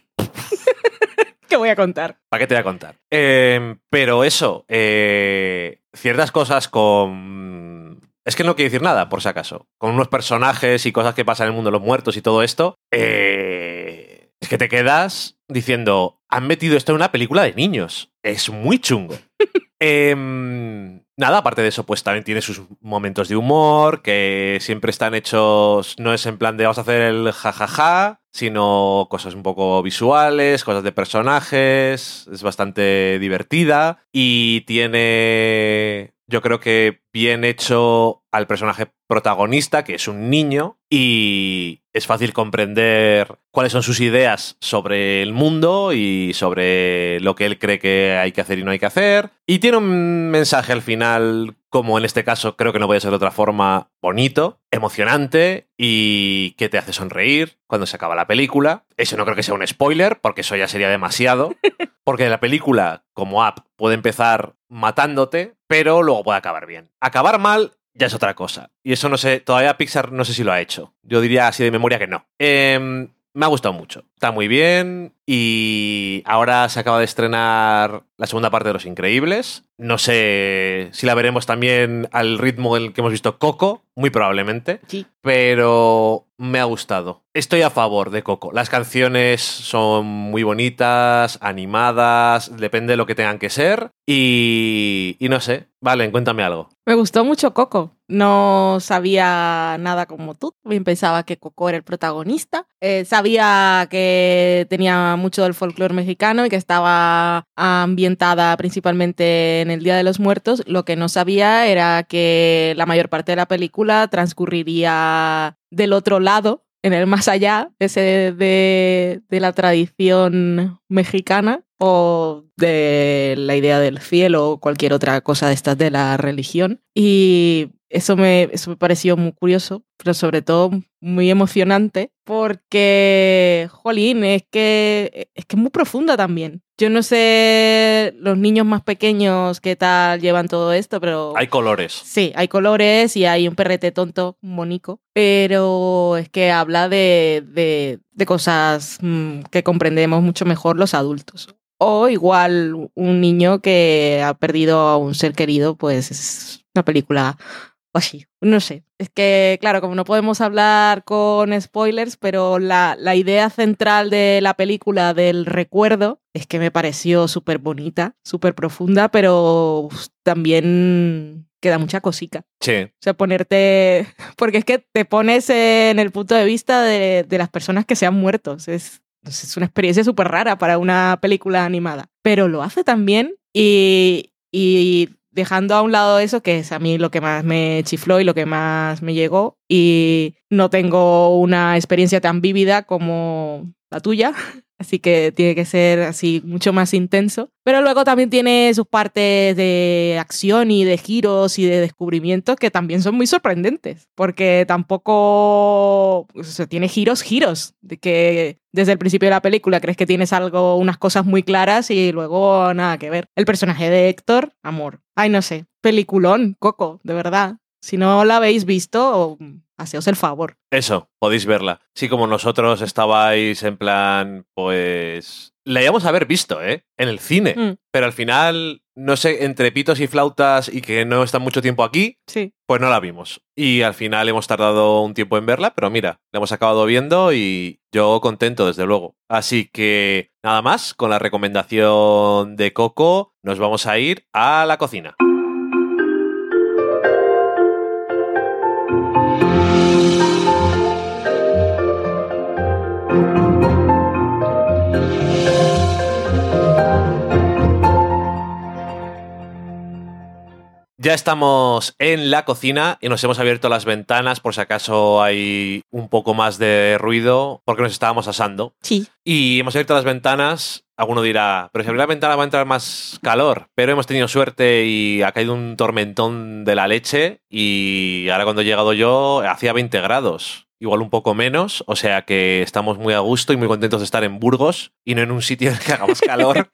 ¿Qué voy a contar? ¿Para qué te voy a contar? Eh, pero eso, eh, ciertas cosas con... Es que no quiero decir nada, por si acaso. Con unos personajes y cosas que pasan en el mundo de los muertos y todo esto, eh, es que te quedas diciendo, han metido esto en una película de niños. Es muy chungo. Em, nada, aparte de eso, pues también tiene sus momentos de humor, que siempre están hechos, no es en plan de vamos a hacer el jajaja, sino cosas un poco visuales, cosas de personajes, es bastante divertida y tiene, yo creo que bien hecho al personaje protagonista, que es un niño, y es fácil comprender cuáles son sus ideas sobre el mundo y sobre lo que él cree que hay que hacer y no hay que hacer. Y tiene un mensaje al final, como en este caso creo que no puede ser de otra forma, bonito, emocionante y que te hace sonreír cuando se acaba la película. Eso no creo que sea un spoiler, porque eso ya sería demasiado. Porque la película, como app, puede empezar matándote, pero luego puede acabar bien. Acabar mal ya es otra cosa. Y eso no sé, todavía Pixar no sé si lo ha hecho. Yo diría así de memoria que no. Em, me ha gustado mucho. Está muy bien. Y ahora se acaba de estrenar la segunda parte de Los Increíbles. No sé si la veremos también al ritmo del que hemos visto Coco, muy probablemente. Sí. Pero me ha gustado. Estoy a favor de Coco. Las canciones son muy bonitas, animadas, depende de lo que tengan que ser. Y, y no sé. Vale, cuéntame algo. Me gustó mucho Coco. No sabía nada como tú. Bien pensaba que Coco era el protagonista. Eh, sabía que tenía mucho del folclore mexicano y que estaba ambientada principalmente en el Día de los Muertos. Lo que no sabía era que la mayor parte de la película transcurriría del otro lado, en el más allá, ese de, de la tradición mexicana o de la idea del cielo o cualquier otra cosa de estas de la religión. Y eso me, eso me pareció muy curioso, pero sobre todo muy emocionante, porque, jolín, es que es que es muy profunda también. Yo no sé los niños más pequeños qué tal llevan todo esto, pero... Hay colores. Sí, hay colores y hay un perrete tonto, monico, pero es que habla de, de, de cosas mm, que comprendemos mucho mejor los adultos. O igual un niño que ha perdido a un ser querido, pues es una película O sí, no sé. Es que, claro, como no podemos hablar con spoilers, pero la, la idea central de la película del recuerdo es que me pareció súper bonita, súper profunda, pero también queda mucha cosica. Sí. O sea, ponerte. Porque es que te pones en el punto de vista de, de las personas que se han muerto. Es, es una experiencia súper rara para una película animada. Pero lo hace también y, y dejando a un lado eso, que es a mí lo que más me chifló y lo que más me llegó, y no tengo una experiencia tan vívida como la tuya, así que tiene que ser así mucho más intenso. Pero luego también tiene sus partes de acción y de giros y de descubrimientos que también son muy sorprendentes, porque tampoco o sea, tiene giros, giros, de que desde el principio de la película crees que tienes algo, unas cosas muy claras y luego nada que ver. El personaje de Héctor, amor. Ay, no sé, peliculón, Coco, de verdad. Si no la habéis visto, haceos el favor. Eso, podéis verla. Sí, como nosotros estabais en plan, pues... La íbamos a haber visto, ¿eh? En el cine. Mm, Pero al final, no sé, entre pitos y flautas y que no está mucho tiempo aquí, sí. pues no la vimos. Y al final hemos tardado un tiempo en verla, pero mira, la hemos acabado viendo y yo contento, desde luego. Así que nada más, con la recomendación de Coco, nos vamos a ir a la cocina. Ya estamos en la cocina y nos hemos abierto las ventanas por si acaso hay un poco más de ruido porque nos estábamos asando. Sí. Y hemos abierto las ventanas. Alguno dirá, pero si abrir la ventana va a entrar más calor. Pero hemos tenido suerte y ha caído un tormentón de la leche. Y ahora cuando he llegado yo hacía 20 grados. Igual un poco menos. O sea que estamos muy a gusto y muy contentos de estar en Burgos y no en un sitio en el que haga más calor.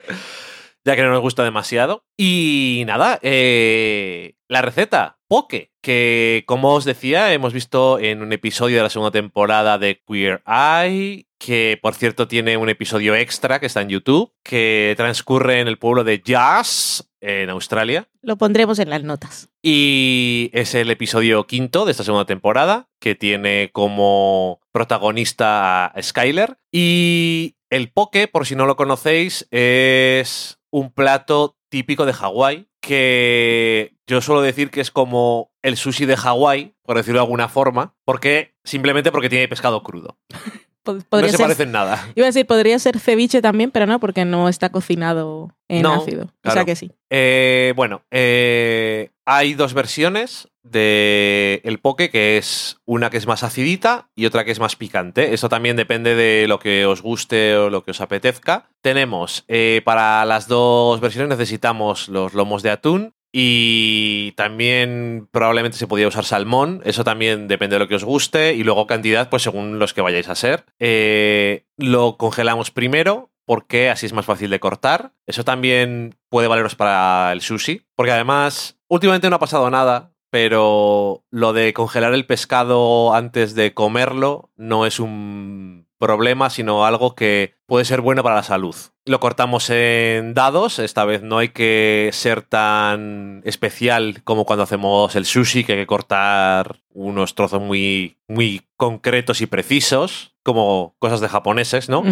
Ya que no nos gusta demasiado. Y nada, eh, la receta, poke, que como os decía, hemos visto en un episodio de la segunda temporada de Queer Eye, que por cierto tiene un episodio extra que está en YouTube, que transcurre en el pueblo de Jazz, en Australia. Lo pondremos en las notas. Y es el episodio quinto de esta segunda temporada, que tiene como protagonista a Skyler. Y el poke, por si no lo conocéis, es un plato típico de Hawái que yo suelo decir que es como el sushi de Hawái, por decirlo de alguna forma, porque simplemente porque tiene pescado crudo. No se ser, parecen nada. Iba a decir, podría ser ceviche también, pero no, porque no está cocinado en No, ácido. O sea que sí. Eh, bueno, eh, hay dos versiones de el poke, que es una que es más acidita y otra que es más picante. Eso también depende de lo que os guste o lo que os apetezca. Tenemos, eh, para las dos versiones necesitamos los lomos de atún y también probablemente se podía usar salmón. Eso también depende de lo que os guste y luego cantidad, pues según los que vayáis a ser. Eh, lo congelamos primero porque así es más fácil de cortar. Eso también puede valeros para el sushi, porque además últimamente no ha pasado nada, pero lo de congelar el pescado antes de comerlo no es un problema, sino algo que puede ser bueno para la salud. Lo cortamos en dados, esta vez no hay que ser tan especial como cuando hacemos el sushi, que hay que cortar unos trozos muy, muy concretos y precisos, como cosas de japoneses, ¿no?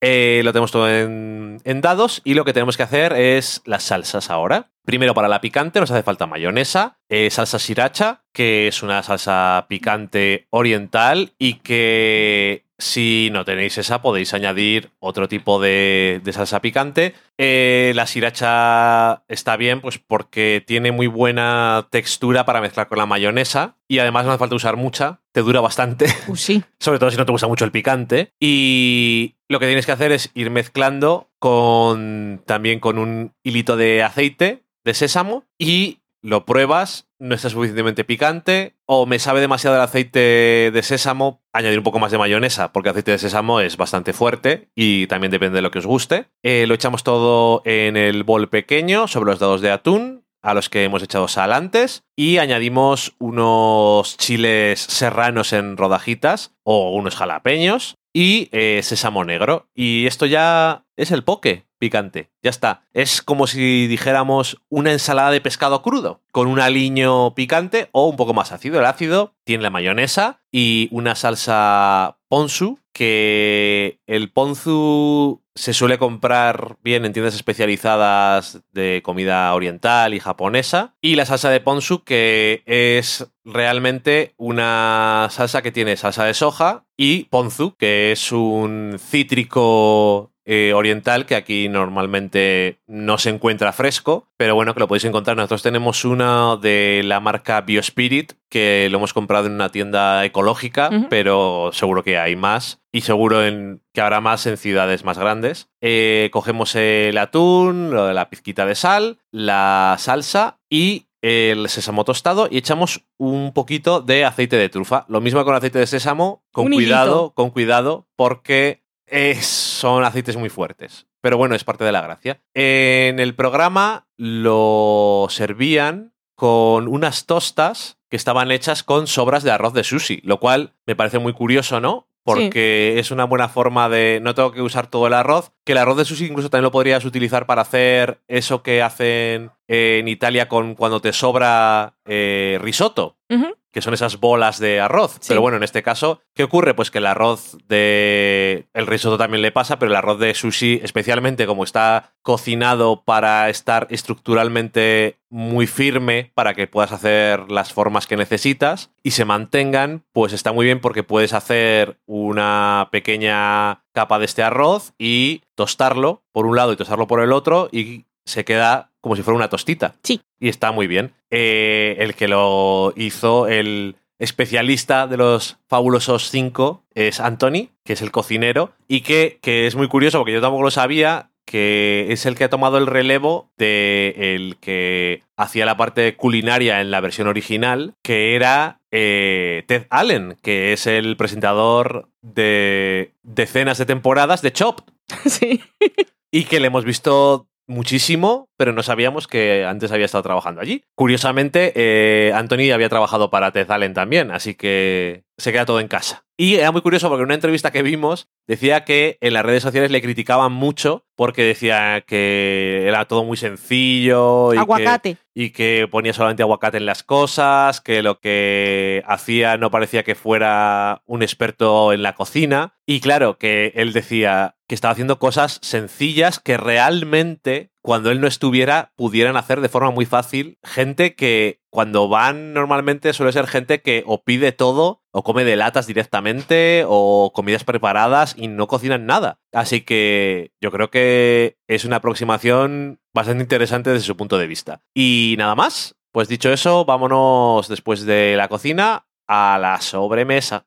Eh, lo tenemos todo en, en dados y lo que tenemos que hacer es las salsas ahora. Primero para la picante nos hace falta mayonesa, eh, salsa sriracha, que es una salsa picante oriental y que si no tenéis esa podéis añadir otro tipo de, de salsa picante. Eh, la sriracha está bien pues porque tiene muy buena textura para mezclar con la mayonesa y además no hace falta usar mucha, te dura bastante Uh, sí. sobre todo si no te gusta mucho el picante. Y lo que tienes que hacer es ir mezclando con también con un hilito de aceite de sésamo y lo pruebas, no está suficientemente picante o me sabe demasiado el aceite de sésamo, añadir un poco más de mayonesa porque el aceite de sésamo es bastante fuerte y también depende de lo que os guste. Eh, lo echamos todo en el bol pequeño sobre los dados de atún a los que hemos echado sal antes y añadimos unos chiles serranos en rodajitas o unos jalapeños y eh, sésamo negro. Y esto ya es el poke. Picante. Ya está. Es como si dijéramos una ensalada de pescado crudo, con un aliño picante o un poco más ácido. El ácido tiene la mayonesa y una salsa ponzu, que el ponzu se suele comprar bien en tiendas especializadas de comida oriental y japonesa. Y la salsa de ponzu, que es realmente una salsa que tiene salsa de soja y ponzu, que es un cítrico eh, oriental que aquí normalmente no se encuentra fresco, pero bueno, que lo podéis encontrar. Nosotros tenemos una de la marca Biospirit, que lo hemos comprado en una tienda ecológica, pero seguro que hay más y seguro en, que habrá más en ciudades más grandes. Eh, cogemos el atún, la pizquita de sal, la salsa y el sésamo tostado y echamos un poquito de aceite de trufa. Lo mismo con aceite de sésamo, con cuidado, con cuidado, porque son aceites muy fuertes. Pero bueno, es parte de la gracia. En el programa lo servían con unas tostas que estaban hechas con sobras de arroz de sushi, lo cual me parece muy curioso, ¿no? Porque es una buena forma de no tengo que usar todo el arroz, que el arroz de sushi incluso también lo podrías utilizar para hacer eso que hacen en Italia con cuando te sobra eh, risotto que son esas bolas de arroz. Pero bueno, en este caso, ¿qué ocurre? Pues que el arroz de. El risotto también le pasa, pero el arroz de sushi, especialmente como está cocinado para estar estructuralmente muy firme para que puedas hacer las formas que necesitas y se mantengan, pues está muy bien porque puedes hacer una pequeña capa de este arroz y tostarlo por un lado y tostarlo por el otro y se queda como si fuera una tostita. Sí. Y está muy bien. Eh, el que lo hizo, el especialista de los fabulosos cinco, es Anthony, que es el cocinero, y que, que, es muy curioso porque yo tampoco lo sabía, que es el que ha tomado el relevo de el que hacía la parte culinaria en la versión original, que era eh, Ted Allen, que es el presentador de decenas de temporadas de Chopped. Sí. Y que le hemos visto muchísimo, pero no sabíamos que antes había estado trabajando allí. Curiosamente, eh, Anthony había trabajado para Ted también, así que se queda todo en casa. Y era muy curioso porque en una entrevista que vimos decía que en las redes sociales le criticaban mucho porque decía que era todo muy sencillo y aguacate. Que, y que ponía solamente aguacate en las cosas, que lo que hacía no parecía que fuera un experto en la cocina. Y claro, que él decía que estaba haciendo cosas sencillas que realmente cuando él no estuviera pudieran hacer de forma muy fácil gente que cuando van normalmente suele ser gente que o pide todo o come de latas directamente o comidas preparadas y no cocinan nada. Así que yo creo que es una aproximación bastante interesante desde su punto de vista. Y nada más, pues dicho eso, vámonos después de la cocina a la sobremesa.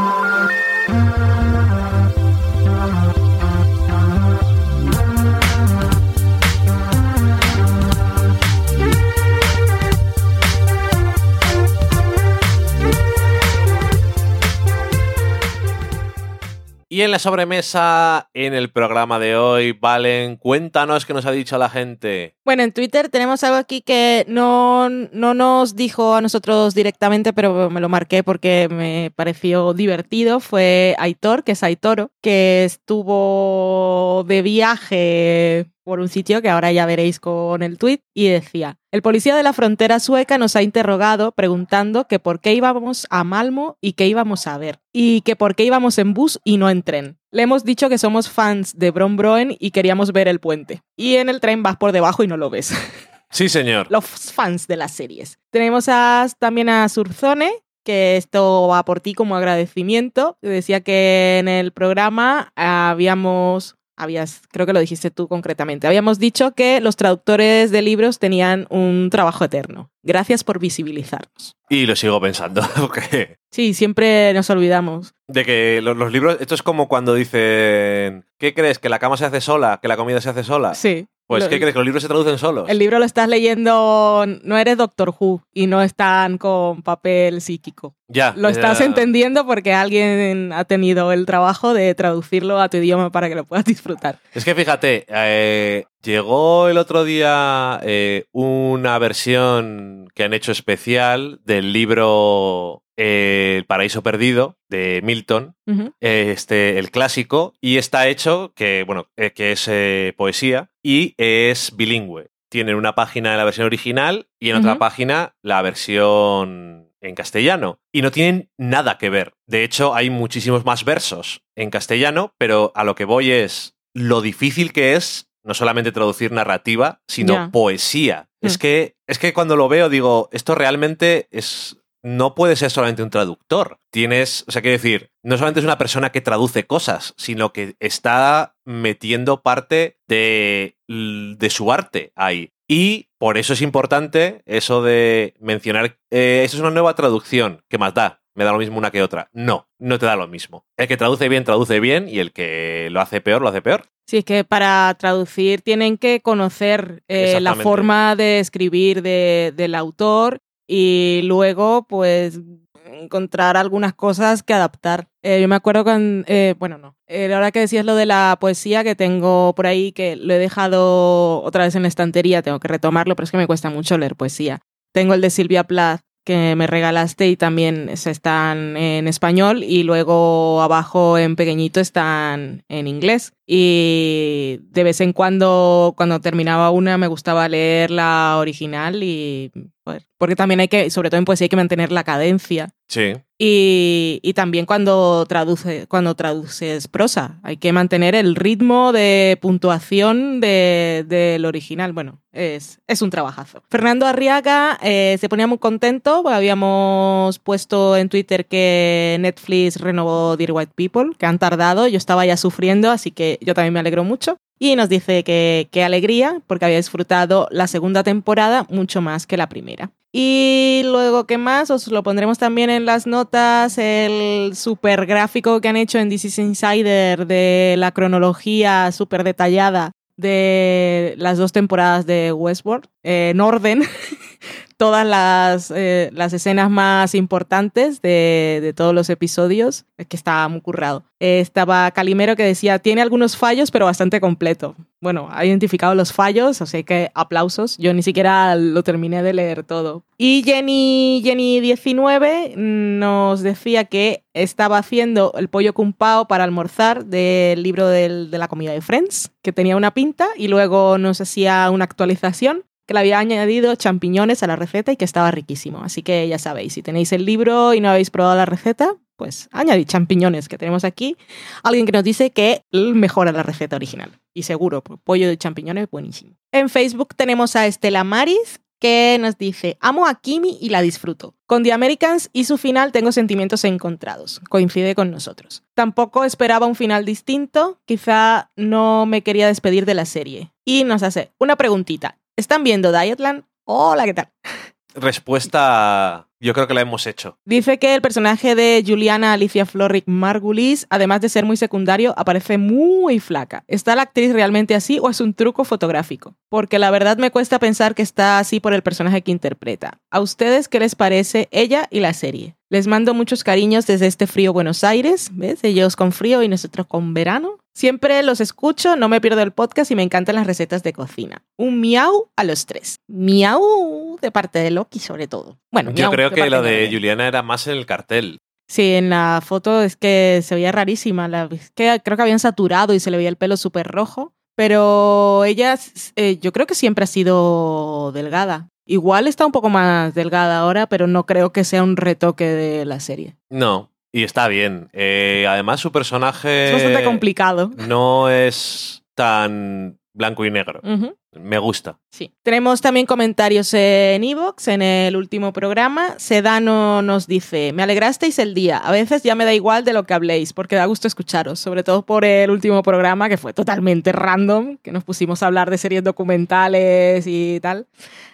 Y en la sobremesa, en el programa de hoy, Valen, cuéntanos qué nos ha dicho la gente. Bueno, en Twitter tenemos algo aquí que no, no nos dijo a nosotros directamente, pero me lo marqué porque me pareció divertido. Fue Aitor, que es Aitoro, que estuvo de viaje por un sitio que ahora ya veréis con el tweet y decía, el policía de la frontera sueca nos ha interrogado preguntando que por qué íbamos a Malmo y qué íbamos a ver, y que por qué íbamos en bus y no en tren. Le hemos dicho que somos fans de Bron Broen y queríamos ver el puente. Y en el tren vas por debajo y no lo ves. Sí, señor. Los fans de las series. Tenemos también a Surzone, que esto va por ti como agradecimiento. Decía que en el programa habíamos habías, creo que lo dijiste tú concretamente, habíamos dicho que los traductores de libros tenían un trabajo eterno. Gracias por visibilizarnos. Y lo sigo pensando. Sí, siempre nos olvidamos. De que los, los, libros, esto es como cuando dicen, ¿qué crees? ¿Que la cama se hace sola? ¿Que la comida se hace sola? Sí. Pues, ¿qué crees? ¿Que los libros se traducen solos? El libro lo estás leyendo, no eres Doctor Who y no están con papel psíquico. Ya. Lo estás entendiendo porque alguien ha tenido el trabajo de traducirlo a tu idioma para que lo puedas disfrutar. Es que fíjate, eh, Llegó el otro día eh, una versión que han hecho especial del libro eh, El paraíso perdido de Milton, este, el clásico, y está hecho, que, bueno, que es eh, poesía, y es bilingüe. Tienen una página en la versión original y en otra página la versión en castellano. Y no tienen nada que ver. De hecho, hay muchísimos más versos en castellano, pero a lo que voy es lo difícil que es no solamente traducir narrativa, sino poesía. Es Mm. que es que cuando lo veo digo, esto realmente es no puede ser solamente un traductor. Tienes, o sea, quiero decir, no solamente es una persona que traduce cosas, sino que está metiendo parte de, de su arte ahí. Y por eso es importante eso de mencionar, eh, eso es una nueva traducción, ¿qué más da? Me da lo mismo una que otra. No, no te da lo mismo. El que traduce bien, traduce bien, y el que lo hace peor, lo hace peor. Sí, es que para traducir tienen que conocer eh, la forma de escribir de- del autor y luego, pues, encontrar algunas cosas que adaptar. Eh, yo me acuerdo con, eh, bueno, no, eh, ahora que decías lo de la poesía que tengo por ahí, que lo he dejado otra vez en estantería, tengo que retomarlo, pero es que me cuesta mucho leer poesía. Tengo el de Silvia Plath que me regalaste y también se están en español y luego abajo en pequeñito están en inglés. Y de vez en cuando, cuando terminaba una, me gustaba leer la original y... joder, porque también hay que, sobre todo en poesía, hay que mantener la cadencia. Sí. Y, y también cuando, traduce, cuando traduces prosa, hay que mantener el ritmo de puntuación de- del original. Bueno, es, es un trabajazo. Fernando Arriaga eh, se ponía muy contento, habíamos puesto en Twitter que Netflix renovó Dear White People, que han tardado, yo estaba ya sufriendo, así que yo también me alegro mucho. Y nos dice que qué alegría, porque había disfrutado la segunda temporada mucho más que la primera. Y luego, ¿qué más? Os lo pondremos también en las notas, el super gráfico que han hecho en This is Insider de la cronología súper detallada de las dos temporadas de Westworld, eh, en orden, todas las, eh, las escenas más importantes de, de todos los episodios, es que estaba muy currado. Eh, estaba Calimero que decía, tiene algunos fallos, pero bastante completo. Bueno, ha identificado los fallos, sea que aplausos. Yo ni siquiera lo terminé de leer todo. Y Jenny, Jenny19 nos decía que estaba haciendo el pollo cumpao para almorzar del libro del- de la comida de Friends, que tenía una pinta, y luego nos hacía una actualización que le había añadido champiñones a la receta y que estaba riquísimo. Así que ya sabéis, si tenéis el libro y no habéis probado la receta, pues añadid champiñones que tenemos aquí. Alguien que nos dice que mejora la receta original. Y seguro, pues, pollo de champiñones, buenísimo. En Facebook tenemos a Estela Maris que nos dice, amo a Kimi y la disfruto. Con The Americans y su final tengo sentimientos encontrados. Coincide con nosotros. Tampoco esperaba un final distinto. Quizá no me quería despedir de la serie. Y nos hace una preguntita. ¿Están viendo Dietland? Hola, ¿qué tal? Respuesta, yo creo que la hemos hecho. Dice que el personaje de Juliana Alicia Florrick Margulis, además de ser muy secundario, aparece muy flaca. ¿Está la actriz realmente así o es un truco fotográfico? Porque la verdad me cuesta pensar que está así por el personaje que interpreta. ¿A ustedes qué les parece ella y la serie? Les mando muchos cariños desde este frío Buenos Aires, ¿ves? Ellos con frío y nosotros con verano. Siempre los escucho, no me pierdo el podcast y me encantan las recetas de cocina. Un miau a los tres. Miau de parte de Loki sobre todo. Bueno, Yo creo que lo de. Juliana era más en el cartel. Sí, en la foto es que se veía rarísima. La, es que creo que habían saturado y se le veía el pelo súper rojo. Pero ella, eh, yo creo que siempre ha sido delgada. Igual está un poco más delgada ahora, pero no creo que sea un retoque de la serie. No, y está bien. Eh, además, su personaje Es bastante complicado. no es tan blanco y negro. Me gusta. Sí. Tenemos también comentarios en Evox, en el último programa. Sedano nos dice, me alegrasteis el día. A veces ya me da igual de lo que habléis, porque da gusto escucharos, sobre todo por el último programa, que fue totalmente random, que nos pusimos a hablar de series documentales y tal.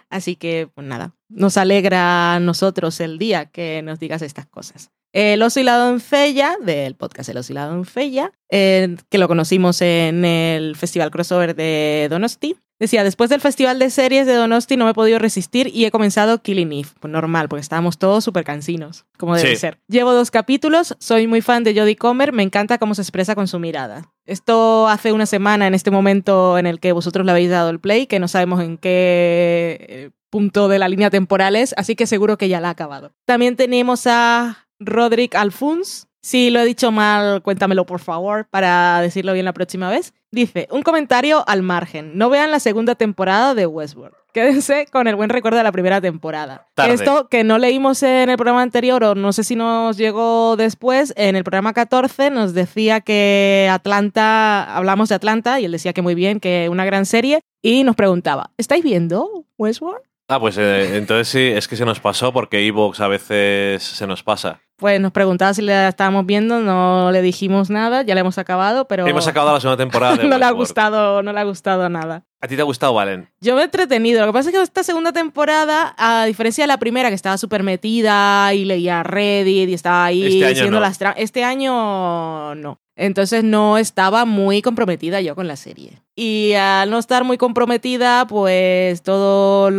Así que, pues nada, nos alegra a nosotros el día que nos digas estas cosas. El oso y la doncella, del podcast El oso y la doncella, eh, que lo conocimos en el Festival Crossover de Donosti, Decía, después del festival de series de Donosti no me he podido resistir y he comenzado Killing Eve. Pues normal, porque estábamos todos súper cansinos, como debe Sí. ser. Llevo dos capítulos, soy muy fan de Jodie Comer, me encanta cómo se expresa con su mirada. Esto hace una semana, en este momento en el que vosotros le habéis dado el play, que no sabemos en qué eh, punto de la línea temporal es, así que seguro que ya la ha acabado. También tenemos a Roderick Alfuns. Si lo he dicho mal, cuéntamelo por favor para decirlo bien la próxima vez. Dice, un comentario al margen. No vean la segunda temporada de Westworld. Quédense con el buen recuerdo de la primera temporada. Tarde. Esto que no leímos en el programa anterior o no sé si nos llegó después, en el programa 14 nos decía que Atlanta, hablamos de Atlanta y él decía que muy bien, que una gran serie y nos preguntaba, ¿estáis viendo Westworld? Ah, pues eh, entonces sí, es que se nos pasó porque Evox a veces se nos pasa. Pues nos preguntaba si la estábamos viendo, no le dijimos nada, ya la hemos acabado, pero Hemos acabado la segunda temporada de no le ha gustado, no le ha gustado nada. ¿A ti te ha gustado, Valen? Yo me he entretenido. Lo que pasa es que esta segunda temporada, a diferencia de la primera, que estaba súper metida y leía Reddit y estaba ahí Este haciendo no. las Este año no. Entonces no estaba muy comprometida yo con la serie. Y al no estar muy comprometida, pues todo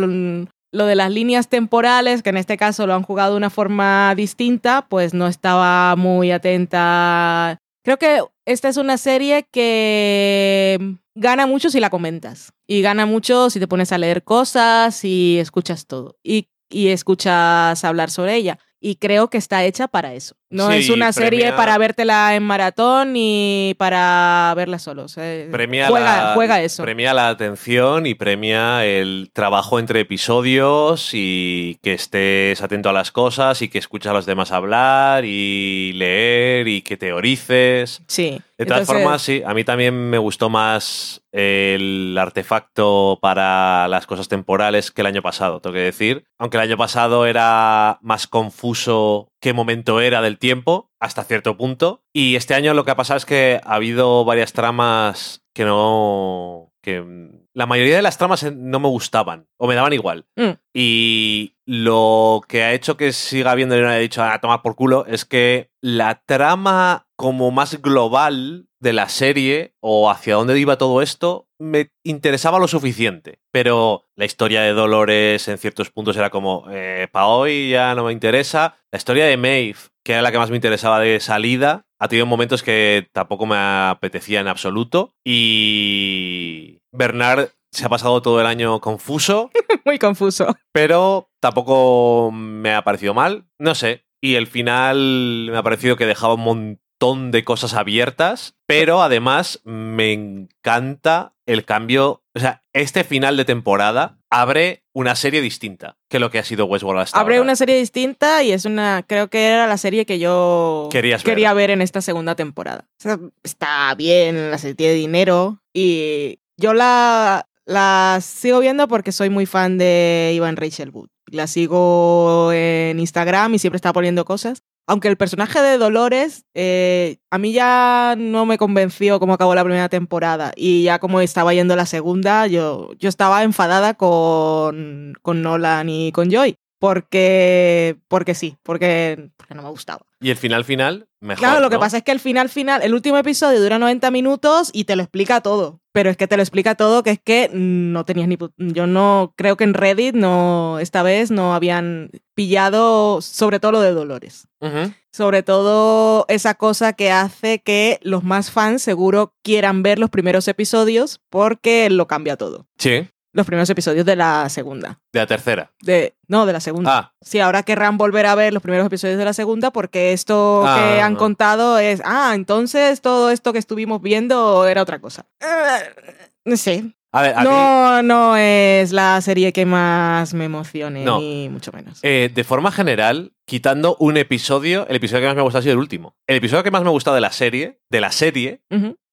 lo de las líneas temporales, que en este caso lo han jugado de una forma distinta, pues no estaba muy atenta. Creo que esta es una serie que gana mucho si la comentas. Y gana mucho si te pones a leer cosas y escuchas todo. Y, y escuchas hablar sobre ella. Y creo que está hecha para eso. No Sí, es una serie para vértela en maratón ni para verla solo. O sea, Premia, juega, la, juega eso. premia la atención y premia el trabajo entre episodios y que estés atento a las cosas y que escuches a los demás hablar y leer y que teorices. Sí. De todas Entonces, formas, sí, a mí también me gustó más el artefacto para las cosas temporales que el año pasado, tengo que decir. Aunque el año pasado era más confuso qué momento era del tiempo, hasta cierto punto. Y este año lo que ha pasado es que ha habido varias tramas que no... que la mayoría de las tramas no me gustaban o me daban igual. Mm. Y lo que ha hecho que siga viendo y no haya dicho a tomar por culo es que la trama como más global de la serie o hacia dónde iba todo esto me interesaba lo suficiente. Pero la historia de Dolores en ciertos puntos era como, para hoy ya no me interesa. La historia de Maeve, que era la que más me interesaba de salida, ha tenido momentos que tampoco me apetecía en absoluto. Y Bernard se ha pasado todo el año confuso muy confuso. pero tampoco me ha parecido mal, no sé. Y el final me ha parecido que dejaba un montón de cosas abiertas, pero además me encanta el cambio, o sea, este final de temporada abre una serie distinta que lo que ha sido Westworld hasta Abre ahora. una serie distinta y es una, creo que era la serie que yo Querías ver. quería ver en esta segunda temporada. O sea, está bien, la serie tiene dinero y yo la, la sigo viendo porque soy muy fan de Ivan Rachel Wood. La sigo en Instagram y siempre está poniendo cosas. Aunque el personaje de Dolores eh, a mí ya no me convenció cómo acabó la primera temporada y ya como estaba yendo la segunda, yo, yo estaba enfadada con, con Nolan y con Joy. Porque, porque sí, porque, porque no me gustaba. Y el final final, mejor. Claro, lo que pasa es que el final final, el último episodio dura 90 minutos y te lo explica todo. Pero es que te lo explica todo, que es que no tenías ni... Yo no creo que en Reddit no, esta vez no habían pillado sobre todo lo de Dolores. Sobre todo esa cosa que hace que los más fans seguro quieran ver los primeros episodios porque lo cambia todo. Sí, Los primeros episodios de la segunda. de la tercera. De, no, de la segunda. Ah, Sí, ahora querrán volver a ver los primeros episodios de la segunda porque esto Ah, que han no. contado es, ah, entonces todo esto que estuvimos viendo era otra cosa. Eh, sí. a ver, a mí- No, no es la serie que más me emocione, No. ni mucho menos. Eh, de forma general, quitando un episodio, el episodio que más me ha gustado ha sido el último. El episodio que más me ha gustado de la serie, de la serie,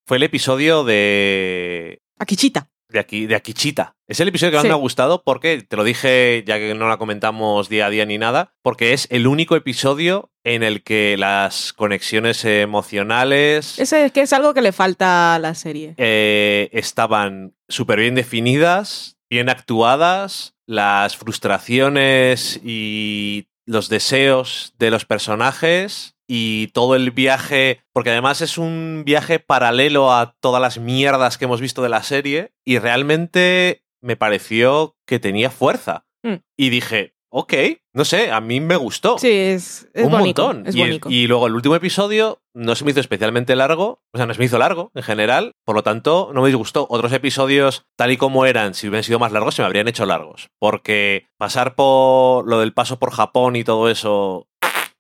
fue el episodio de. Akichita. De aquí, de Akichita. Es el episodio que más Sí. me ha gustado porque, te lo dije ya que no la comentamos día a día ni nada, porque es el único episodio en el que las conexiones emocionales Ese es que es algo que le falta a la serie. eh, estaban súper bien definidas, bien actuadas, las frustraciones y los deseos de los personajes y todo el viaje, porque además es un viaje paralelo a todas las mierdas que hemos visto de la serie y realmente me pareció que tenía fuerza. Mm. Y dije, ok, no sé, a mí me gustó. Sí, es, es un bonito, montón. Es y, bonito. y luego el último episodio no se me hizo especialmente largo, o sea, no se me hizo largo en general, por lo tanto no me disgustó. Otros episodios, tal y como eran, si hubieran sido más largos, se me habrían hecho largos. Porque pasar por lo del paso por Japón y todo eso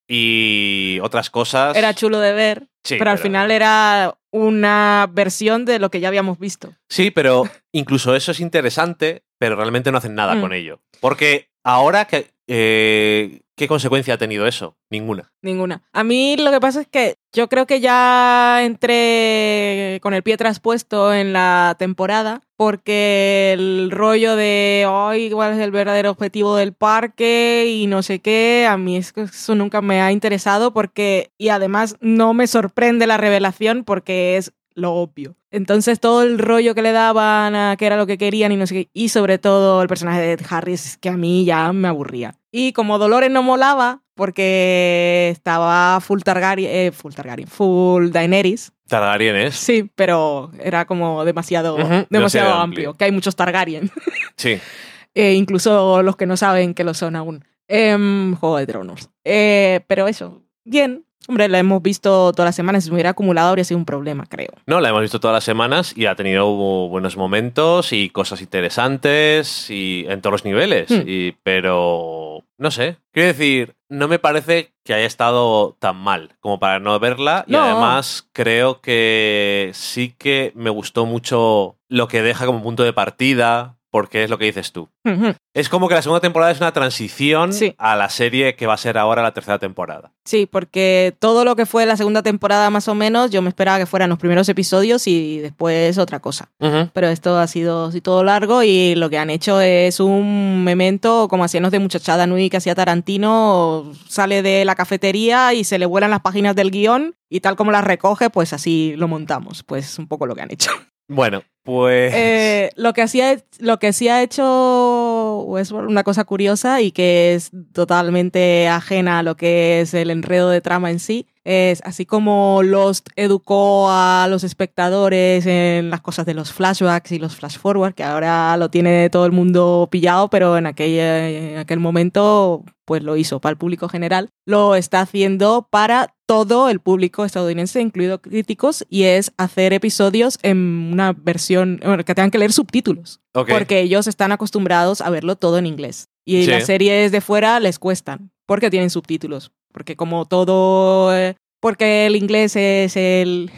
y otras cosas... Era chulo de ver, Sí, pero al final era una versión de lo que ya habíamos visto. Sí, pero incluso eso es interesante, pero realmente no hacen nada Mm. con ello. Porque ahora, que, eh, ¿qué consecuencia ha tenido eso? Ninguna. Ninguna. A mí lo que pasa es que yo creo que ya entré con el pie traspuesto en la temporada porque el rollo de hoy cuál es el verdadero objetivo del parque y no sé qué, a mí eso nunca me ha interesado porque y además no me sorprende la revelación porque es lo obvio. Entonces todo el rollo que le daban a que era lo que querían y no sé qué, y sobre todo el personaje de Ed Harris que a mí ya me aburría. Y como Dolores no molaba, porque estaba full Targaryen, eh, full Targaryen, full Daenerys. Targaryen es. Sí, pero era como demasiado, demasiado demasiado amplio, amplio. que hay muchos Targaryen, Sí. Eh, incluso los que no saben que lo son aún. Em, Juego de Tronos. Eh, pero eso, bien. Hombre, la hemos visto todas las semanas. Si me hubiera acumulado habría sido un problema, creo. No, la hemos visto todas las semanas y ha tenido buenos momentos y cosas interesantes y en todos los niveles. Hmm. Y, pero no sé. Quiero decir, no me parece que haya estado tan mal como para no verla. Y además creo que sí que me gustó mucho lo que deja como punto de partida. Porque es lo que dices tú. Es como que la segunda temporada es una transición Sí. a la serie que va a ser ahora la tercera temporada. Sí, porque todo lo que fue la segunda temporada más o menos, yo me esperaba que fueran los primeros episodios y después otra cosa. Pero esto ha sido así todo largo y lo que han hecho es un memento como hacíamos de muchachada Nui que hacía Tarantino, sale de la cafetería y se le vuelan las páginas del guion y tal como las recoge, pues así lo montamos. Pues un poco lo que han hecho. Bueno, pues... Eh, lo, que hacía, lo que sí ha hecho Westworld, una cosa curiosa y que es totalmente ajena a lo que es el enredo de trama en sí, es así como Lost educó a los espectadores en las cosas de los flashbacks y los flash forward, que ahora lo tiene todo el mundo pillado, pero en aquel, en aquel momento pues lo hizo para el público general, lo está haciendo para todo el público estadounidense, incluido críticos, y es hacer episodios en una versión, bueno, que tengan que leer subtítulos, porque ellos están acostumbrados a verlo todo en inglés. Y Sí. las series de fuera les cuestan, porque tienen subtítulos, porque como todo, eh, porque el inglés es el,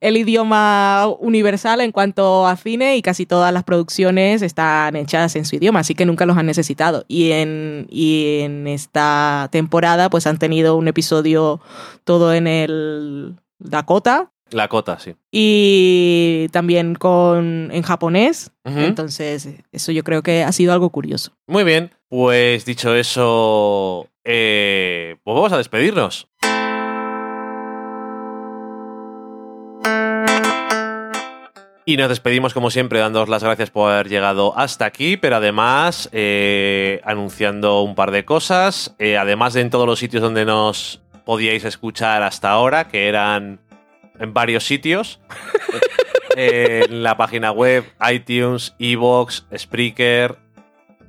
el, idioma universal en cuanto a cine y casi todas las producciones están hechas en su idioma, así que nunca los han necesitado. Y en, y en esta temporada pues han tenido un episodio todo en el Dakota La cota, sí. y también con en japonés. Entonces, eso yo creo que ha sido algo curioso. Muy bien, pues dicho eso, eh, pues vamos a despedirnos. Y nos despedimos como siempre dándoos las gracias por haber llegado hasta aquí, pero además eh, anunciando un par de cosas, eh, además de en todos los sitios donde nos podíais escuchar hasta ahora, que eran en varios sitios, eh, en la página web, iTunes, Evox, Spreaker,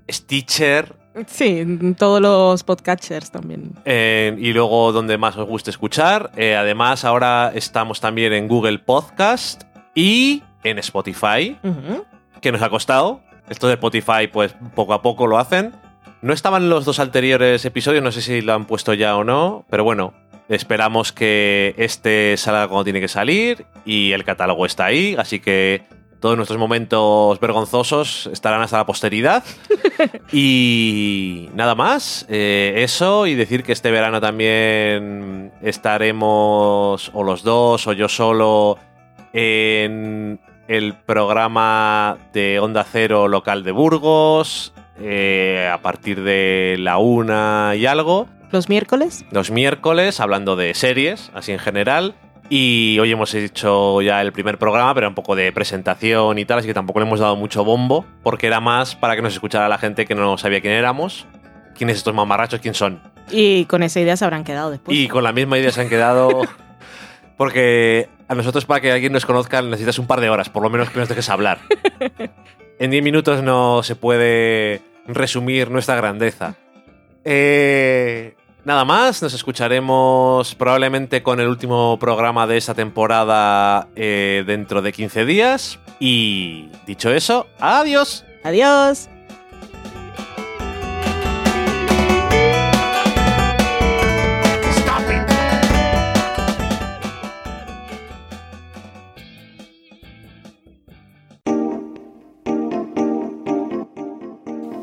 Stitcher, Sí, todos los podcatchers también. eh, y luego donde más os guste escuchar. Eh, además, ahora estamos también en Google Podcast y en Spotify, que nos ha costado. Esto de Spotify, pues poco a poco lo hacen. No estaban los dos anteriores episodios, no sé si lo han puesto ya o no, pero bueno, esperamos que este salga cuando tiene que salir y el catálogo está ahí, así que todos nuestros momentos vergonzosos estarán hasta la posteridad. y nada más, eh, eso y decir que este verano también estaremos o los dos o yo solo en el programa de Onda Cero local de Burgos eh, a partir de la una y algo Los miércoles. los miércoles hablando de series, así en general. Y hoy hemos hecho ya el primer programa, pero un poco de presentación y tal, así que tampoco le hemos dado mucho bombo, porque era más para que nos escuchara la gente que no sabía quién éramos. ¿Quiénes estos mamarrachos? ¿Quién son? Y con esa idea se habrán quedado después. Y con la misma idea se han quedado. Porque a nosotros, para que alguien nos conozca, necesitas un par de horas, por lo menos que nos dejes hablar. En 10 minutos no se puede resumir nuestra grandeza. Eh, nada más, nos escucharemos probablemente con el último programa de esta temporada eh, dentro de 15 días. Y dicho eso, adiós. Adiós.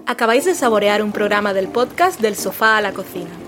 Acabáis de saborear un programa del podcast Del sofá a la cocina.